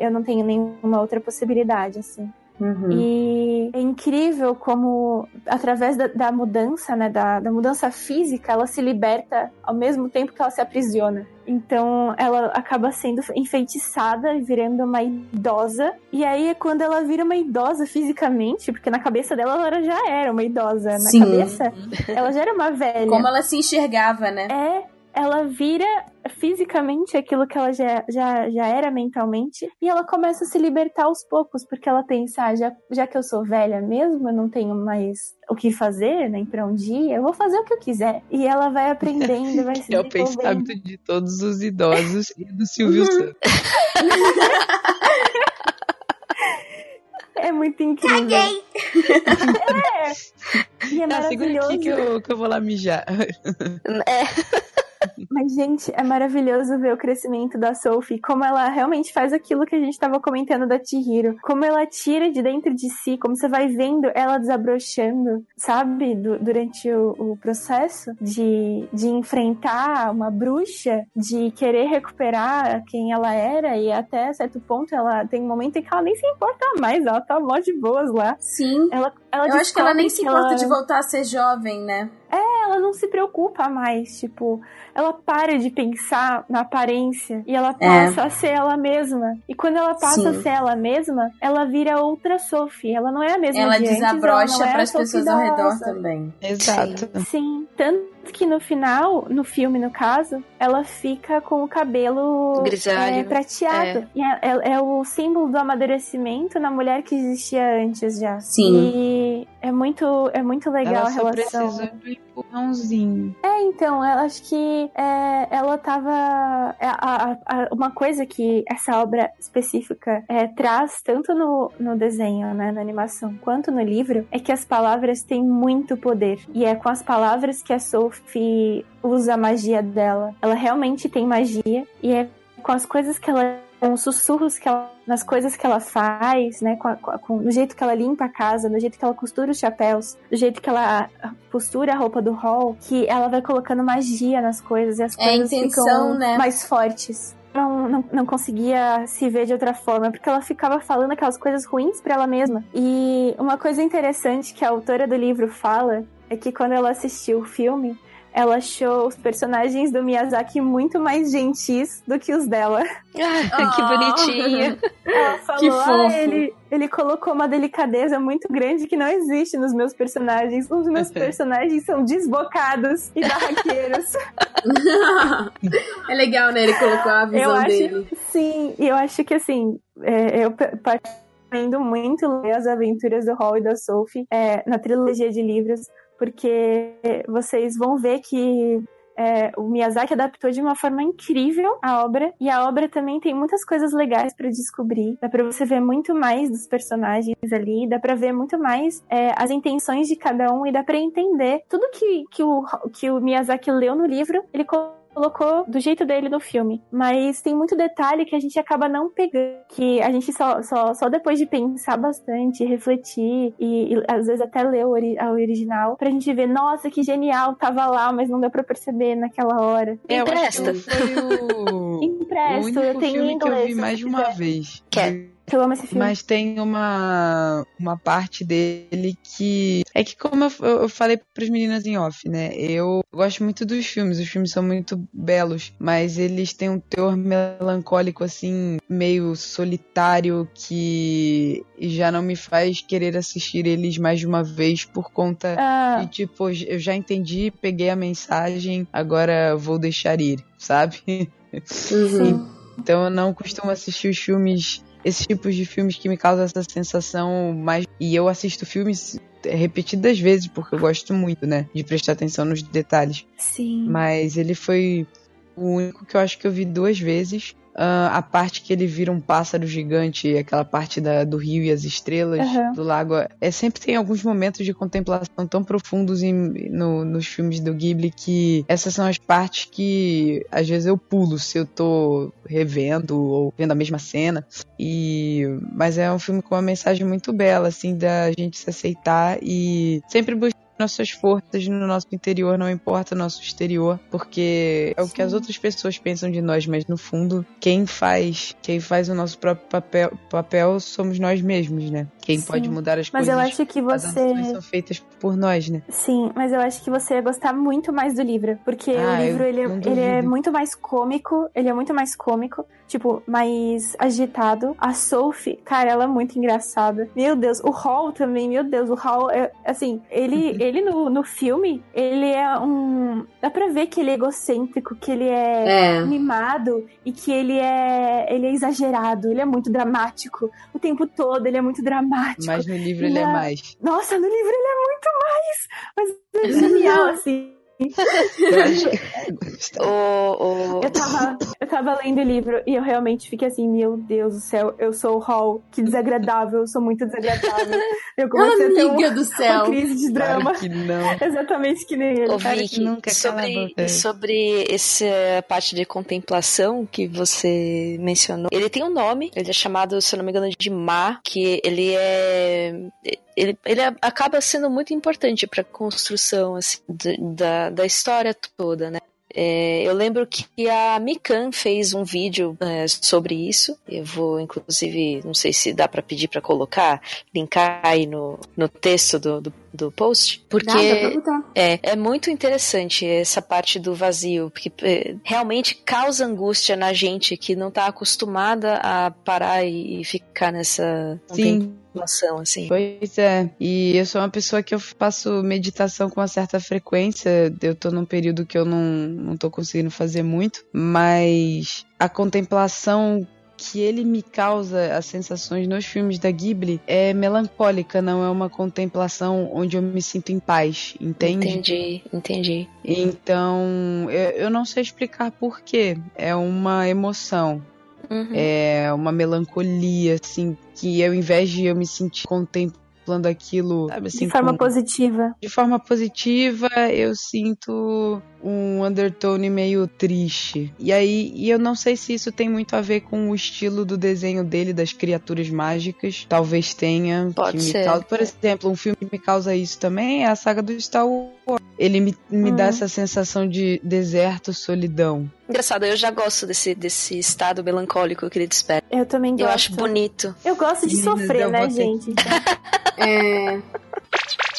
eu não tenho nenhuma outra possibilidade, assim. Uhum. E é incrível como, através da, da mudança, né, da, da mudança física, ela se liberta ao mesmo tempo que ela se aprisiona. Então, ela acaba sendo enfeitiçada e virando uma idosa. E aí é quando ela vira uma idosa fisicamente, porque na cabeça dela ela já era uma idosa. Na Sim. cabeça, ela já era uma velha. Como ela se enxergava, né? É, ela vira fisicamente aquilo que ela já, já, já era mentalmente e ela começa a se libertar aos poucos, porque ela pensa, ah, já, já que eu sou velha mesmo, eu não tenho mais o que fazer, nem pra onde ir, eu vou fazer o que eu quiser. E ela vai aprendendo, vai se É o pensamento de todos os idosos e do Silvio Santos. É muito incrível. é. E é Tá, segura maravilhoso. aqui que eu, que eu vou lá mijar. É, Mas, gente, é maravilhoso ver o crescimento da Sophie, como ela realmente faz aquilo que a gente tava comentando da Chihiro. Como ela tira de dentro de si, como você vai vendo ela desabrochando, sabe? Du- durante o, o processo de, de enfrentar uma bruxa, de querer recuperar quem ela era, e até certo ponto ela tem um momento em que ela nem se importa mais, ela tá mó de boas lá. Sim. Ela, ela Eu acho que ela nem se importa que de voltar a ser jovem, né? ela não se preocupa mais, tipo, ela para de pensar na aparência e ela É. passa a ser ela mesma. E quando ela passa Sim. a ser ela mesma, ela vira outra Sophie. Ela não é a mesma Ela de antes, desabrocha ela não é a para as pessoas ao redor também. Exato. Sim, tanto que no final, no filme no caso, ela fica com o cabelo Grisalho. é, prateado. E é, é- é o símbolo do amadurecimento na mulher que existia antes já. Sim. E é muito, é muito legal Ela a só relação. precisou do empurrãozinho. É, então, eu acho que é, ela tava. é, a- a- a- uma coisa que essa obra específica é, traz, tanto no, no desenho, né, na animação, quanto no livro, é que as palavras têm muito poder. E é com as palavras que a Usa a magia dela. Ela realmente tem magia, e é com as coisas que ela. Com os sussurros que ela. Nas coisas que ela faz, né? Com, a- com no jeito que ela limpa a casa, no jeito que ela costura os chapéus, do jeito que ela costura a roupa do hall, que ela vai colocando magia nas coisas e as É coisas intenção, ficam né? mais fortes. Não, não, não conseguia se ver de outra forma, porque ela ficava falando aquelas coisas ruins pra ela mesma. E uma coisa interessante que a autora do livro fala é que quando ela assistiu o filme, ela achou os personagens do Miyazaki muito mais gentis do que os dela. Ah, que bonitinho. Ela falou, Que ah, fofo." ele, ele colocou uma delicadeza muito grande que não existe nos meus personagens. Os meus personagens são desbocados e barraqueiros. é legal, né? Ele colocou a eu visão acho, dele. sim, e eu acho que assim, é, eu p- recomendo muito ler as aventuras do Hall e da Sophie é, na trilogia de livros, porque vocês vão ver que é, o Miyazaki adaptou de uma forma incrível a obra, e a obra também tem muitas coisas legais pra descobrir. Dá pra você ver muito mais dos personagens ali, dá pra ver muito mais é, as intenções de cada um, e dá pra entender tudo que, que, o, que o Miyazaki leu no livro, ele colocou do jeito dele no filme. Mas tem muito detalhe que a gente acaba não pegando. Que a gente só, só, só depois de pensar bastante, refletir e, e às vezes até ler o ori- a original, pra gente ver, nossa, que genial, tava lá, mas não deu pra perceber naquela hora. É, eu acho Empresta. que foi o, o único eu tenho filme que eu inglês. vi mais de uma quiser. vez. Quer. Eu amo esse filme. Mas tem uma, uma parte dele que. É que, como eu, eu falei pras meninas em off, né? Eu gosto muito dos filmes, os filmes são muito belos, mas eles têm um teor melancólico, assim, meio solitário, que já não me faz querer assistir eles mais de uma vez por conta Ah, de, tipo, eu já entendi, peguei a mensagem, agora vou deixar ir, sabe? Uhum. Então eu não costumo assistir os filmes, esses tipos de filmes que me causam essa sensação mais. E eu assisto filmes repetidas vezes, porque eu gosto muito, né? De prestar atenção nos detalhes. sim. Mas ele foi o único que eu acho que eu vi duas vezes. Ah, a parte que ele vira um pássaro gigante, aquela parte da, do rio e as estrelas Aham. do lago. É sempre tem alguns momentos de contemplação tão profundos em- no- nos filmes do Ghibli que essas são as partes que às vezes eu pulo se eu tô revendo ou vendo a mesma cena. E mas é um filme com uma mensagem muito bela, assim, da gente se aceitar e sempre buscar nossas forças no nosso interior, não importa o nosso exterior, porque é o que as outras pessoas pensam de nós, mas no fundo, quem faz, quem faz o nosso próprio papel, papel somos nós mesmos, né? Quem Sim. pode mudar as Mas coisas. eu acho que as você. são feitas por nós, né? Sim, mas eu acho que você ia gostar muito mais do livro. Porque Ah, o livro, ele, é- ele é muito mais cômico. Ele é muito mais cômico. Tipo, mais agitado. A Sophie, cara, ela é muito engraçada. Meu Deus, o Hall também, meu Deus, o Hall é, assim, ele, ele no, no filme, ele é um... Dá pra ver que ele é egocêntrico, que ele é É. mimado e que ele é ele é exagerado, ele é muito dramático. O tempo todo ele é muito dramático. Mas no livro ele é mais. Nossa, no livro ele é muito mais! Mas é genial, assim. O, o... Eu tava, eu tava lendo o livro e eu realmente fiquei assim, meu Deus do céu, eu sou o Hall, que desagradável, eu sou muito desagradável. Eu comecei a ter um- Amiga do uma céu. crise de drama. Claro que não. Exatamente que nem ele. Ô, cara que Vicky, nunca sobre, sobre essa parte de contemplação que você mencionou, ele tem um nome, ele é chamado, se eu não me engano, de Ma, que ele é. Ele, ele acaba sendo muito importante para a construção assim, da, da história toda, né? É, eu lembro que a Mikan fez um vídeo é, sobre isso. Eu vou, inclusive, não sei se dá para pedir para colocar, linkar aí no, no texto do, do, do post, porque é, é muito interessante essa parte do vazio, porque é, realmente causa angústia na gente que não tá acostumada a parar e, e ficar nessa Sim. Assim. Pois é, e eu sou uma pessoa que eu faço meditação com uma certa frequência, eu tô num período que eu não, não tô conseguindo fazer muito, mas a contemplação que ele me causa as sensações nos filmes da Ghibli é melancólica, não é uma contemplação onde eu me sinto em paz, entende? Entendi, entendi. Então, eu, eu não sei explicar por quê. É uma emoção. Uhum. É uma melancolia, assim, que ao invés de eu me sentir contemplando aquilo, sabe, assim, de forma com- positiva. de forma positiva, eu sinto um undertone meio triste. E aí, e eu não sei se isso tem muito a ver com o estilo do desenho dele das criaturas mágicas. Talvez tenha. Pode ser. causa- por exemplo, um filme que me causa isso também é a saga do Star Wars. Ele me, me dá Hum. essa sensação de deserto, solidão. Engraçado, eu já gosto desse, desse estado melancólico que ele desperta. Eu também gosto. Eu acho bonito. Eu gosto de sofrer, né, gente? Então, É,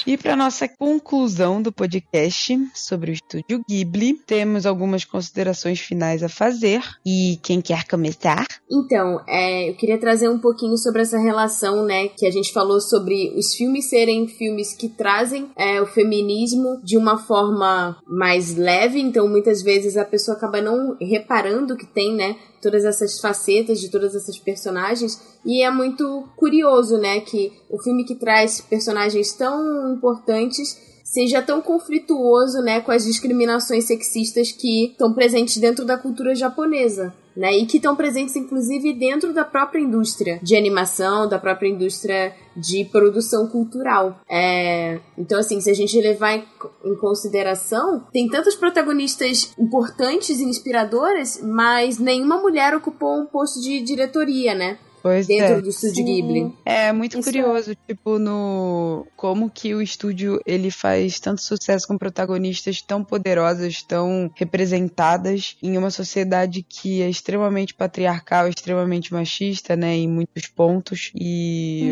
E para nossa conclusão do podcast sobre o estúdio Ghibli, temos algumas considerações finais a fazer. E quem quer começar? Então, é, eu queria trazer um pouquinho sobre essa relação, né, que a gente falou sobre os filmes serem filmes que trazem é, o feminismo de uma forma mais leve, então muitas vezes a pessoa acaba não reparando que tem, né, todas essas facetas de todas essas personagens, e é muito curioso, né, que o filme que traz personagens tão importantes seja tão conflituoso, né, com as discriminações sexistas que estão presentes dentro da cultura japonesa. Né, e que estão presentes, inclusive, dentro da própria indústria de animação, da própria indústria de produção cultural. É, então, assim, se a gente levar em, consideração, tem tantas protagonistas importantes e inspiradoras, mas nenhuma mulher ocupou um posto de diretoria, né? Pois Dentro é. do estúdio Sim. Ghibli. É muito Isso curioso, tipo, no como que o estúdio ele faz tanto sucesso com protagonistas tão poderosas, tão representadas em uma sociedade que é extremamente patriarcal, extremamente machista, né, em muitos pontos e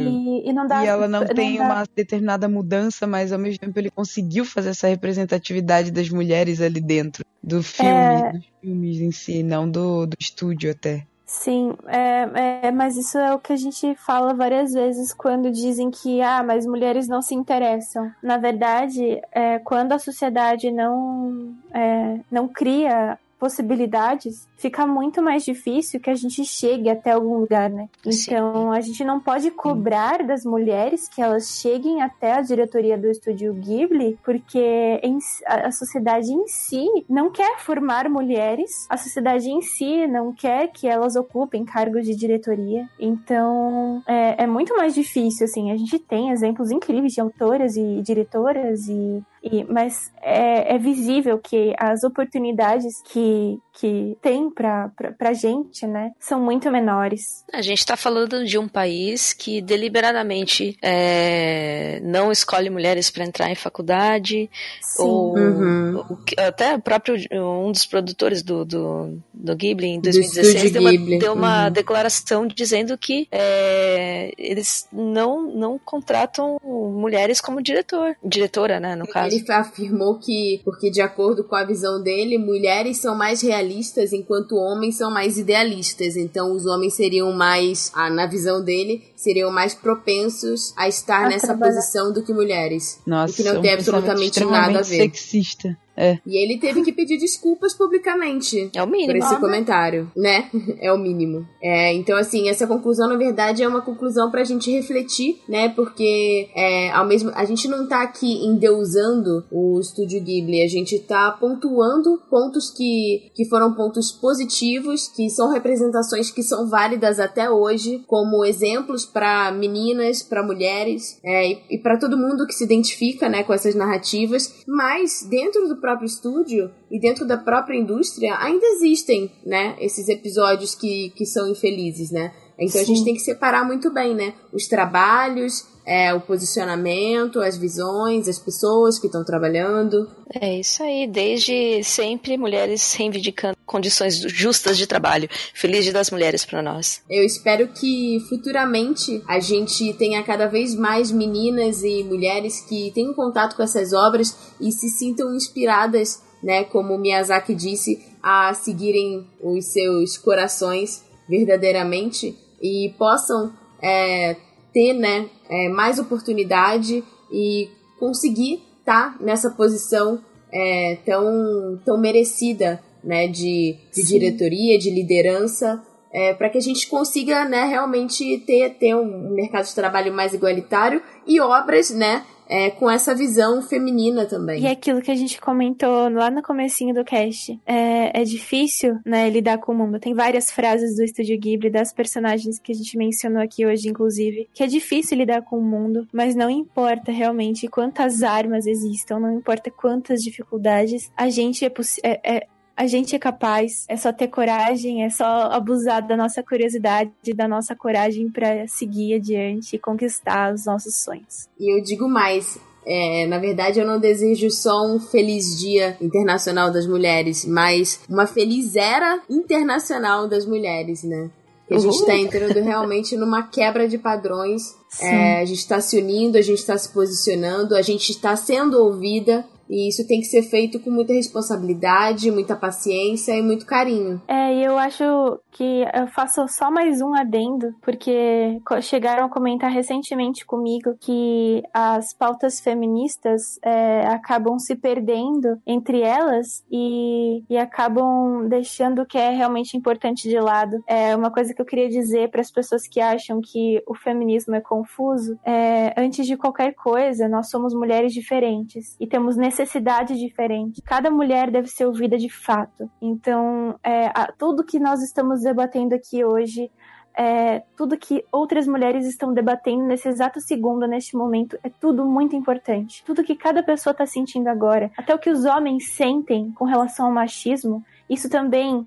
e, e não dá. e ela não tem dá- uma determinada mudança, mas ao mesmo tempo ele conseguiu fazer essa representatividade das mulheres ali dentro do filme, É. dos filmes em si, não do, do estúdio até. Sim, é, é, mas isso é o que a gente fala várias vezes quando dizem que ah, mas mulheres não se interessam. Na verdade, é, quando a sociedade não, é, não cria possibilidades, fica muito mais difícil que a gente chegue até algum lugar, né? Sim. Então a gente não pode cobrar das mulheres que elas cheguem até a diretoria do estúdio Ghibli, porque a sociedade em si não quer formar mulheres, a sociedade em si não quer que elas ocupem cargos de diretoria. Então é, é muito mais difícil, assim. A gente tem exemplos incríveis de autoras e diretoras e e- mas é, é visível que as oportunidades que, que tem pra, pra, pra gente, né, são muito menores. A gente está falando de um país que deliberadamente é, não escolhe mulheres para entrar em faculdade, Sim. ou Uhum. até o próprio um dos produtores do, do, do Ghibli em Do 2016 estúdio deu uma, deu uma uhum. declaração dizendo que é, eles não, não contratam mulheres como diretor, diretora, né, no caso. Ele afirmou que, porque de acordo com a visão dele, mulheres são mais realistas enquanto homens são mais idealistas. Então os homens seriam mais, ah, na visão dele, seriam mais propensos a estar A nessa trabalhar. posição do que mulheres. Nossa, O que não um tem absolutamente nada a ver. sexista. É. E ele teve que pedir desculpas publicamente. É o Por mínimo. esse comentário, né? É o mínimo. É, então, assim, essa conclusão, na verdade, é uma conclusão pra gente refletir, né? Porque é, ao mesmo, a gente não tá aqui endeusando o estúdio Ghibli, a gente tá pontuando pontos que, que foram pontos positivos, que são representações que são válidas até hoje, como exemplos pra meninas, pra mulheres é, e, e para todo mundo que se identifica, né, com essas narrativas. Mas dentro do próprio estúdio e dentro da própria indústria ainda existem, né, esses episódios que, que são infelizes, né? Então Sim. a gente tem que separar muito bem, né? Os trabalhos, é, o posicionamento, as visões, as pessoas que estão trabalhando. É isso aí, desde sempre mulheres reivindicando condições justas de trabalho. Feliz Dia das Mulheres para nós. Eu espero que futuramente a gente tenha cada vez mais meninas e mulheres que tenham contato com essas obras e se sintam inspiradas, né, como Miyazaki disse, a seguirem os seus corações verdadeiramente e possam é, ter né, é, mais oportunidade e conseguir estar tá nessa posição é, tão, tão merecida né, de, de diretoria, de liderança, é, para que a gente consiga né, realmente ter, ter um mercado de trabalho mais igualitário e obras né, é, com essa visão feminina também. E aquilo que a gente comentou lá no comecinho do cast, é, é difícil, né, lidar com o mundo. Tem várias frases do Estúdio Ghibli, das personagens que a gente mencionou aqui hoje, inclusive, que é difícil lidar com o mundo, mas não importa realmente quantas armas existam, não importa quantas dificuldades, a gente é, é, é a gente é capaz, é só ter coragem, é só abusar da nossa curiosidade, da nossa coragem para seguir adiante e conquistar os nossos sonhos. E eu digo mais, é, na verdade, eu não desejo só um feliz Dia Internacional das Mulheres, mas uma feliz era internacional das mulheres, né? Que a gente está entrando realmente numa quebra de padrões. É, a gente está se unindo, a gente está se posicionando, a gente está sendo ouvida. E isso tem que ser feito com muita responsabilidade, muita paciência e muito carinho. É, e eu acho que eu faço só mais um adendo, porque chegaram a comentar recentemente comigo que as pautas feministas é, acabam se perdendo entre elas e, e acabam deixando o que é realmente importante de lado. É uma coisa que eu queria dizer para as pessoas que acham que o feminismo é confuso. É, antes de qualquer coisa, nós somos mulheres diferentes e temos necessidade necessidade diferente. Cada mulher deve ser ouvida de fato. Então, é, a, tudo que nós estamos debatendo aqui hoje, é, tudo que outras mulheres estão debatendo nesse exato segundo, neste momento, é tudo muito importante. Tudo que cada pessoa está sentindo agora, até o que os homens sentem com relação ao machismo, isso também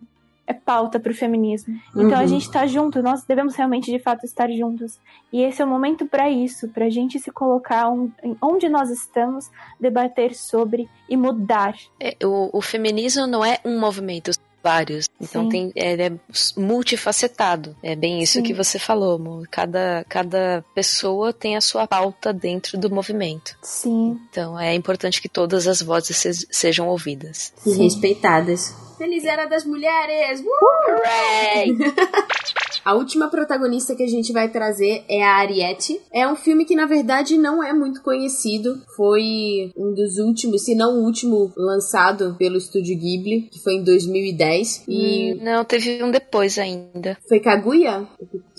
é pauta para o feminismo. Então uhum. a gente está junto, nós devemos realmente de fato estar juntos. E esse é o momento para isso, para a gente se colocar onde nós estamos, debater sobre e mudar. É, o, o, feminismo não é um movimento, vários. Então Sim. tem, é, é, multifacetado. É bem isso Sim. que você falou, amor. Cada, cada pessoa tem a sua pauta dentro do movimento. Sim. Então é importante que todas as vozes se, sejam ouvidas. E respeitadas. Feliz Era das Mulheres! Uh! Hooray! A última protagonista que a gente vai trazer é a Ariete. É um filme que, na verdade, não é muito conhecido. Foi um dos últimos, se não o último, lançado pelo estúdio Ghibli, que foi em 2010. E... Hum, não, teve um depois ainda. Foi Kaguya?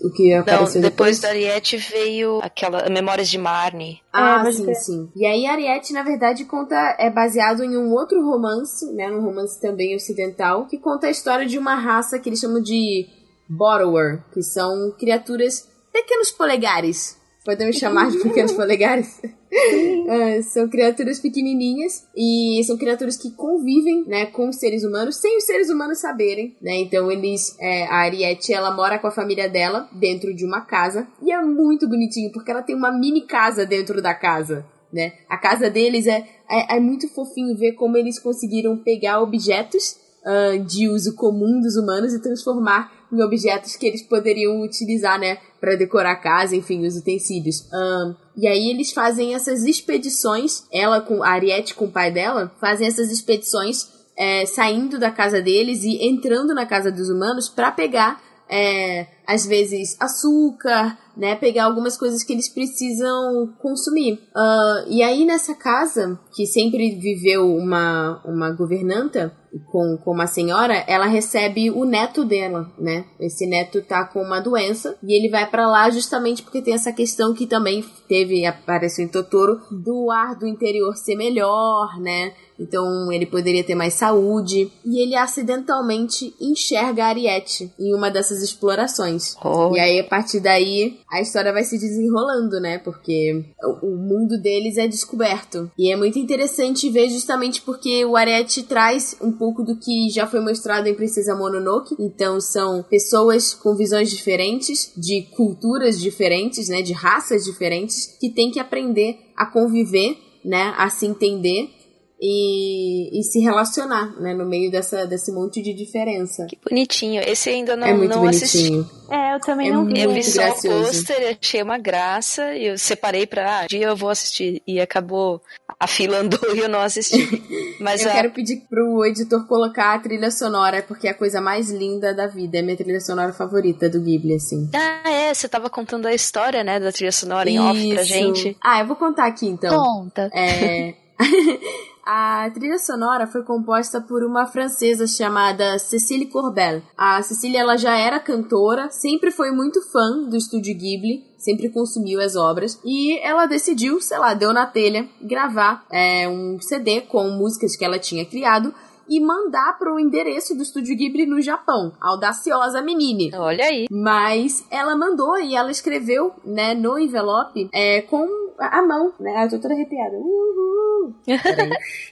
O que apareceu não, depois? depois da Ariete veio aquela Memórias de Marnie. Ah, é, sim, sim. E aí Ariete, na verdade, conta é baseado em um outro romance, né, um romance também ocidental, que conta a história de uma raça que eles chamam de Borrower, que são criaturas pequenos polegares. Podemos chamar de pequenos polegares? uh, são criaturas pequenininhas e são criaturas que convivem, né, com os seres humanos sem os seres humanos saberem, né? Então eles, é, a Ariete, ela mora com a família dela dentro de uma casa e é muito bonitinho porque ela tem uma mini casa dentro da casa. Né? A casa deles é, é, é muito fofinho ver como eles conseguiram pegar objetos uh, de uso comum dos humanos e transformar em objetos que eles poderiam utilizar, né, para decorar a casa, enfim, os utensílios. Um, e aí eles fazem essas expedições, ela com a Ariete com o pai dela, fazem essas expedições é, saindo da casa deles e entrando na casa dos humanos para pegar é, às vezes açúcar, né? Pegar algumas coisas que eles precisam consumir. Uh, e aí nessa casa, que sempre viveu uma, uma governanta com, com uma senhora, ela recebe o neto dela, né? Esse neto tá com uma doença e ele vai para lá justamente porque tem essa questão que também teve, apareceu em Totoro, do ar do interior ser melhor, né? Então ele poderia ter mais saúde. E ele acidentalmente enxerga a Ariete em uma dessas explorações. Oh. E aí, a partir daí, a história vai se desenrolando, né? Porque o mundo deles é descoberto. E é muito interessante ver justamente porque o Ariete traz um pouco do que já foi mostrado em Princesa Mononoke. Então, são pessoas com visões diferentes, de culturas diferentes, né? De raças diferentes, que têm que aprender a conviver, né? A se entender e, e se relacionar, né? No meio dessa, desse monte de diferença. Que bonitinho. Esse ainda não, é muito não assisti. bonitinho. É, eu também É não vi. Eu vi só o pôster, achei uma graça, e eu separei pra, ah, um dia eu vou assistir. E acabou, a fila andou e eu não assisti. Mas Eu a- quero pedir pro editor colocar a trilha sonora, porque é a coisa mais linda da vida. É minha trilha sonora favorita do Ghibli, assim. Ah, é, você tava contando a história, né, da trilha sonora em off pra Isso. gente. Ah, eu vou contar aqui então. Conta. É... A trilha sonora foi composta por uma francesa chamada Cécile Corbel. A Cecília ela já era cantora, sempre foi muito fã do estúdio Ghibli, sempre consumiu as obras e ela decidiu, sei lá, deu na telha gravar é, um CD com músicas que ela tinha criado e mandar pro endereço do estúdio Ghibli no Japão. Audaciosa menine. Olha aí. Mas ela mandou e ela escreveu, né, no envelope, é, com a mão, né? Eu tô toda arrepiada. Uhul.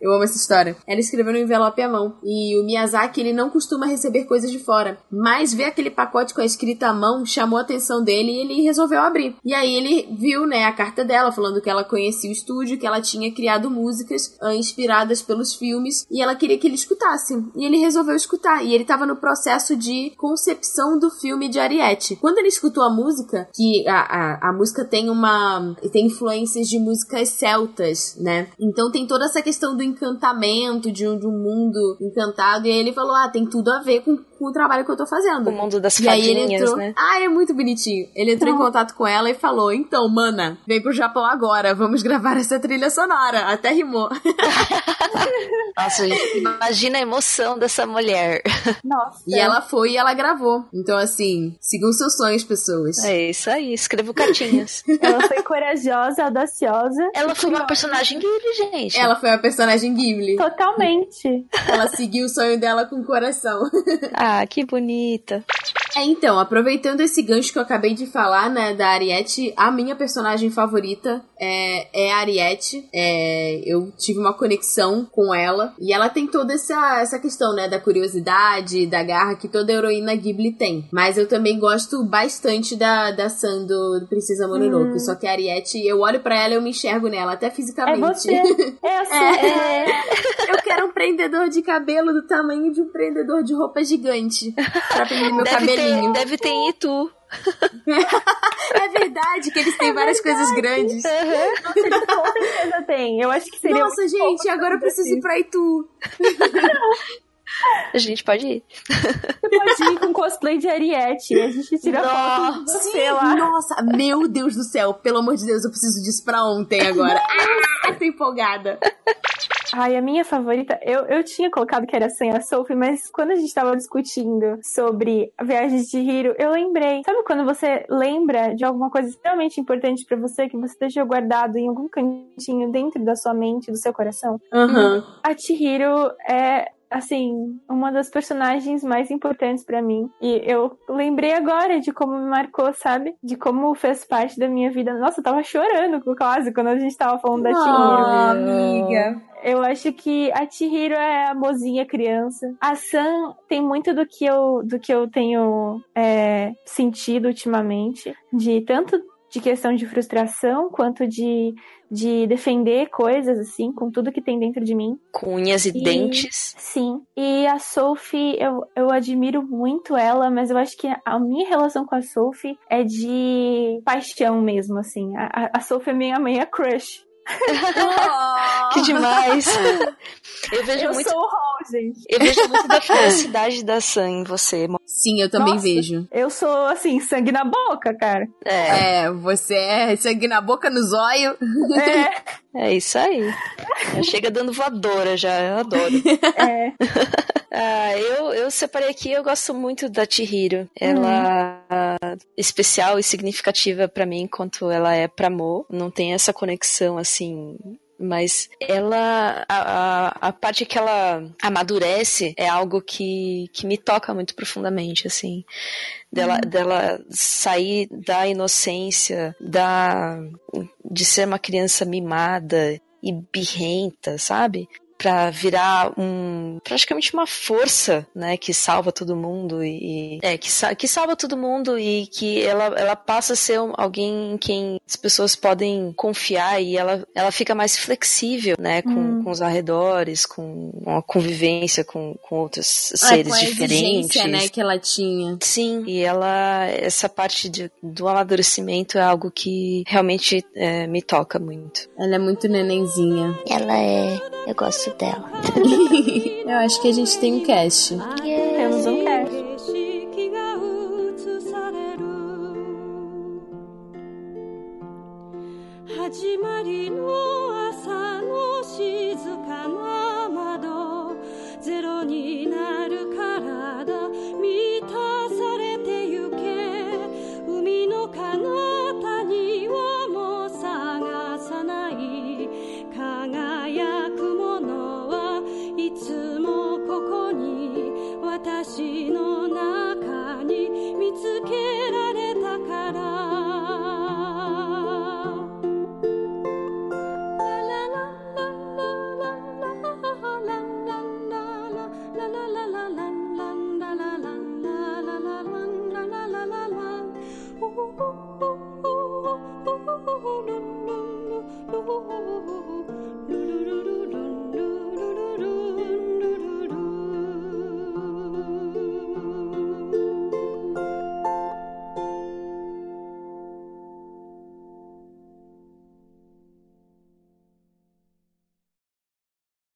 Eu amo essa história. Ela escreveu no envelope à mão. E o Miyazaki, ele não costuma receber coisas de fora. Mas ver aquele pacote com a escrita à mão chamou a atenção dele e ele resolveu abrir. E aí ele viu, né, a carta dela falando que ela conhecia o estúdio, que ela tinha criado músicas ah, inspiradas pelos filmes e ela queria que ele escutasse. E ele resolveu escutar. E ele tava no processo de concepção do filme de Ariete. Quando ele escutou a música, que a, a, a música tem uma. tem influências de músicas celtas, né? Então tem toda essa questão do encantamento, de um, de um mundo encantado. E aí ele falou: ah, tem tudo a ver com, com o trabalho que eu tô fazendo. O mundo das E aí ele fadinhas, entrou. né? Ah, é muito bonitinho. Ele entrou em contato com ela e falou: Então, mana, vem pro Japão agora, vamos gravar essa trilha sonora. Até rimou. Nossa, gente, imagina a emoção dessa mulher. Nossa. E ela foi e ela gravou. Então, assim, sigam seus sonhos, pessoas. É isso aí, escrevo cartinhas. Ela foi corajosa, audaciosa. Ela foi uma personagem Ghibli, gente. Ela foi a personagem Ghibli. Totalmente. Ela seguiu o sonho dela com o coração. Ah, que bonita. É, então, aproveitando esse gancho que eu acabei de falar, né, da Ariete, a minha personagem favorita é, é a Ariete. É, eu tive uma conexão com ela. E ela tem toda essa, essa questão, né, da curiosidade, da garra que toda heroína Ghibli tem. Mas eu também gosto bastante da, da Sam do, Princesa Mononoke. Só que a Ariete, eu olho pra ela e eu me enxergo nela, até É fisicamente. você. É assim. É. Eu quero um prendedor de cabelo do tamanho de um prendedor de roupa gigante. Pra prender meu Deve ter, cabelinho. deve ter em Itu. É verdade que eles têm várias coisas grandes. Com certeza tem. Eu acho que seria. Nossa, gente, agora eu preciso ir pra Itu. A gente pode ir. Você pode ir com cosplay de Ariete. A gente tira foto de você lá. Nossa, meu Deus do céu. Pelo amor de Deus, eu preciso disso pra ontem agora. Ah, tô empolgada. Ai, a minha favorita, eu, eu tinha colocado que era sem a Sophie, mas quando a gente tava discutindo sobre a viagem de Hiro, eu lembrei. Sabe quando você lembra de alguma coisa extremamente importante pra você, que você deixou guardado em algum cantinho dentro da sua mente, do seu coração? Aham. A Chihiro é, assim, uma das personagens mais importantes pra mim. E eu lembrei agora de como me marcou, sabe? De como fez parte da minha vida. Nossa, eu tava chorando quase quando a gente tava falando da Chihiro. Amiga. Eu acho que a Chihiro é a mozinha criança. A Sam tem muito do que eu, do que eu tenho é, sentido ultimamente. De tanto de questão de frustração, quanto de, de defender coisas, assim, com tudo que tem dentro de mim. Com unhas e, E- dentes. Sim. E a Sophie, eu, eu admiro muito ela, mas eu acho que a minha relação com a Sophie é de paixão mesmo, assim. A, a- a Sophie é minha meia crush. Que demais. Eu vejo eu muito. sou o Hall, gente. Eu vejo muito da felicidade da Sam em você. Sim, eu também Nossa. vejo. Eu sou, assim, sangue na boca, cara. É, É, você é sangue na boca, no zóio. É, é isso aí. Chega dando voadora já, eu adoro. é. Ah, eu, eu separei aqui, eu gosto muito da Chihiro. Ela é especial e significativa pra mim enquanto ela é pra Mo. Não tem essa conexão assim mas ela a, a, a parte que ela amadurece é algo que, que me toca muito profundamente, assim dela, uhum. dela sair da inocência, da de ser uma criança mimada e birrenta, sabe? Para virar um praticamente uma força, né, que salva todo mundo e é que, que salva todo mundo e que ela, ela passa a ser alguém em quem as pessoas podem confiar e ela, ela fica mais flexível, né, com, hum. com os arredores, com, a convivência com, com outros ah, seres com a diferentes, né, que ela tinha. Sim, e ela essa parte de, do amadurecimento é algo que realmente é, me toca muito. Ela é muito nenenzinha. Ela é, eu gosto isso dela. Eu acho que a gente tem um cast. Yeah. Temos um cast.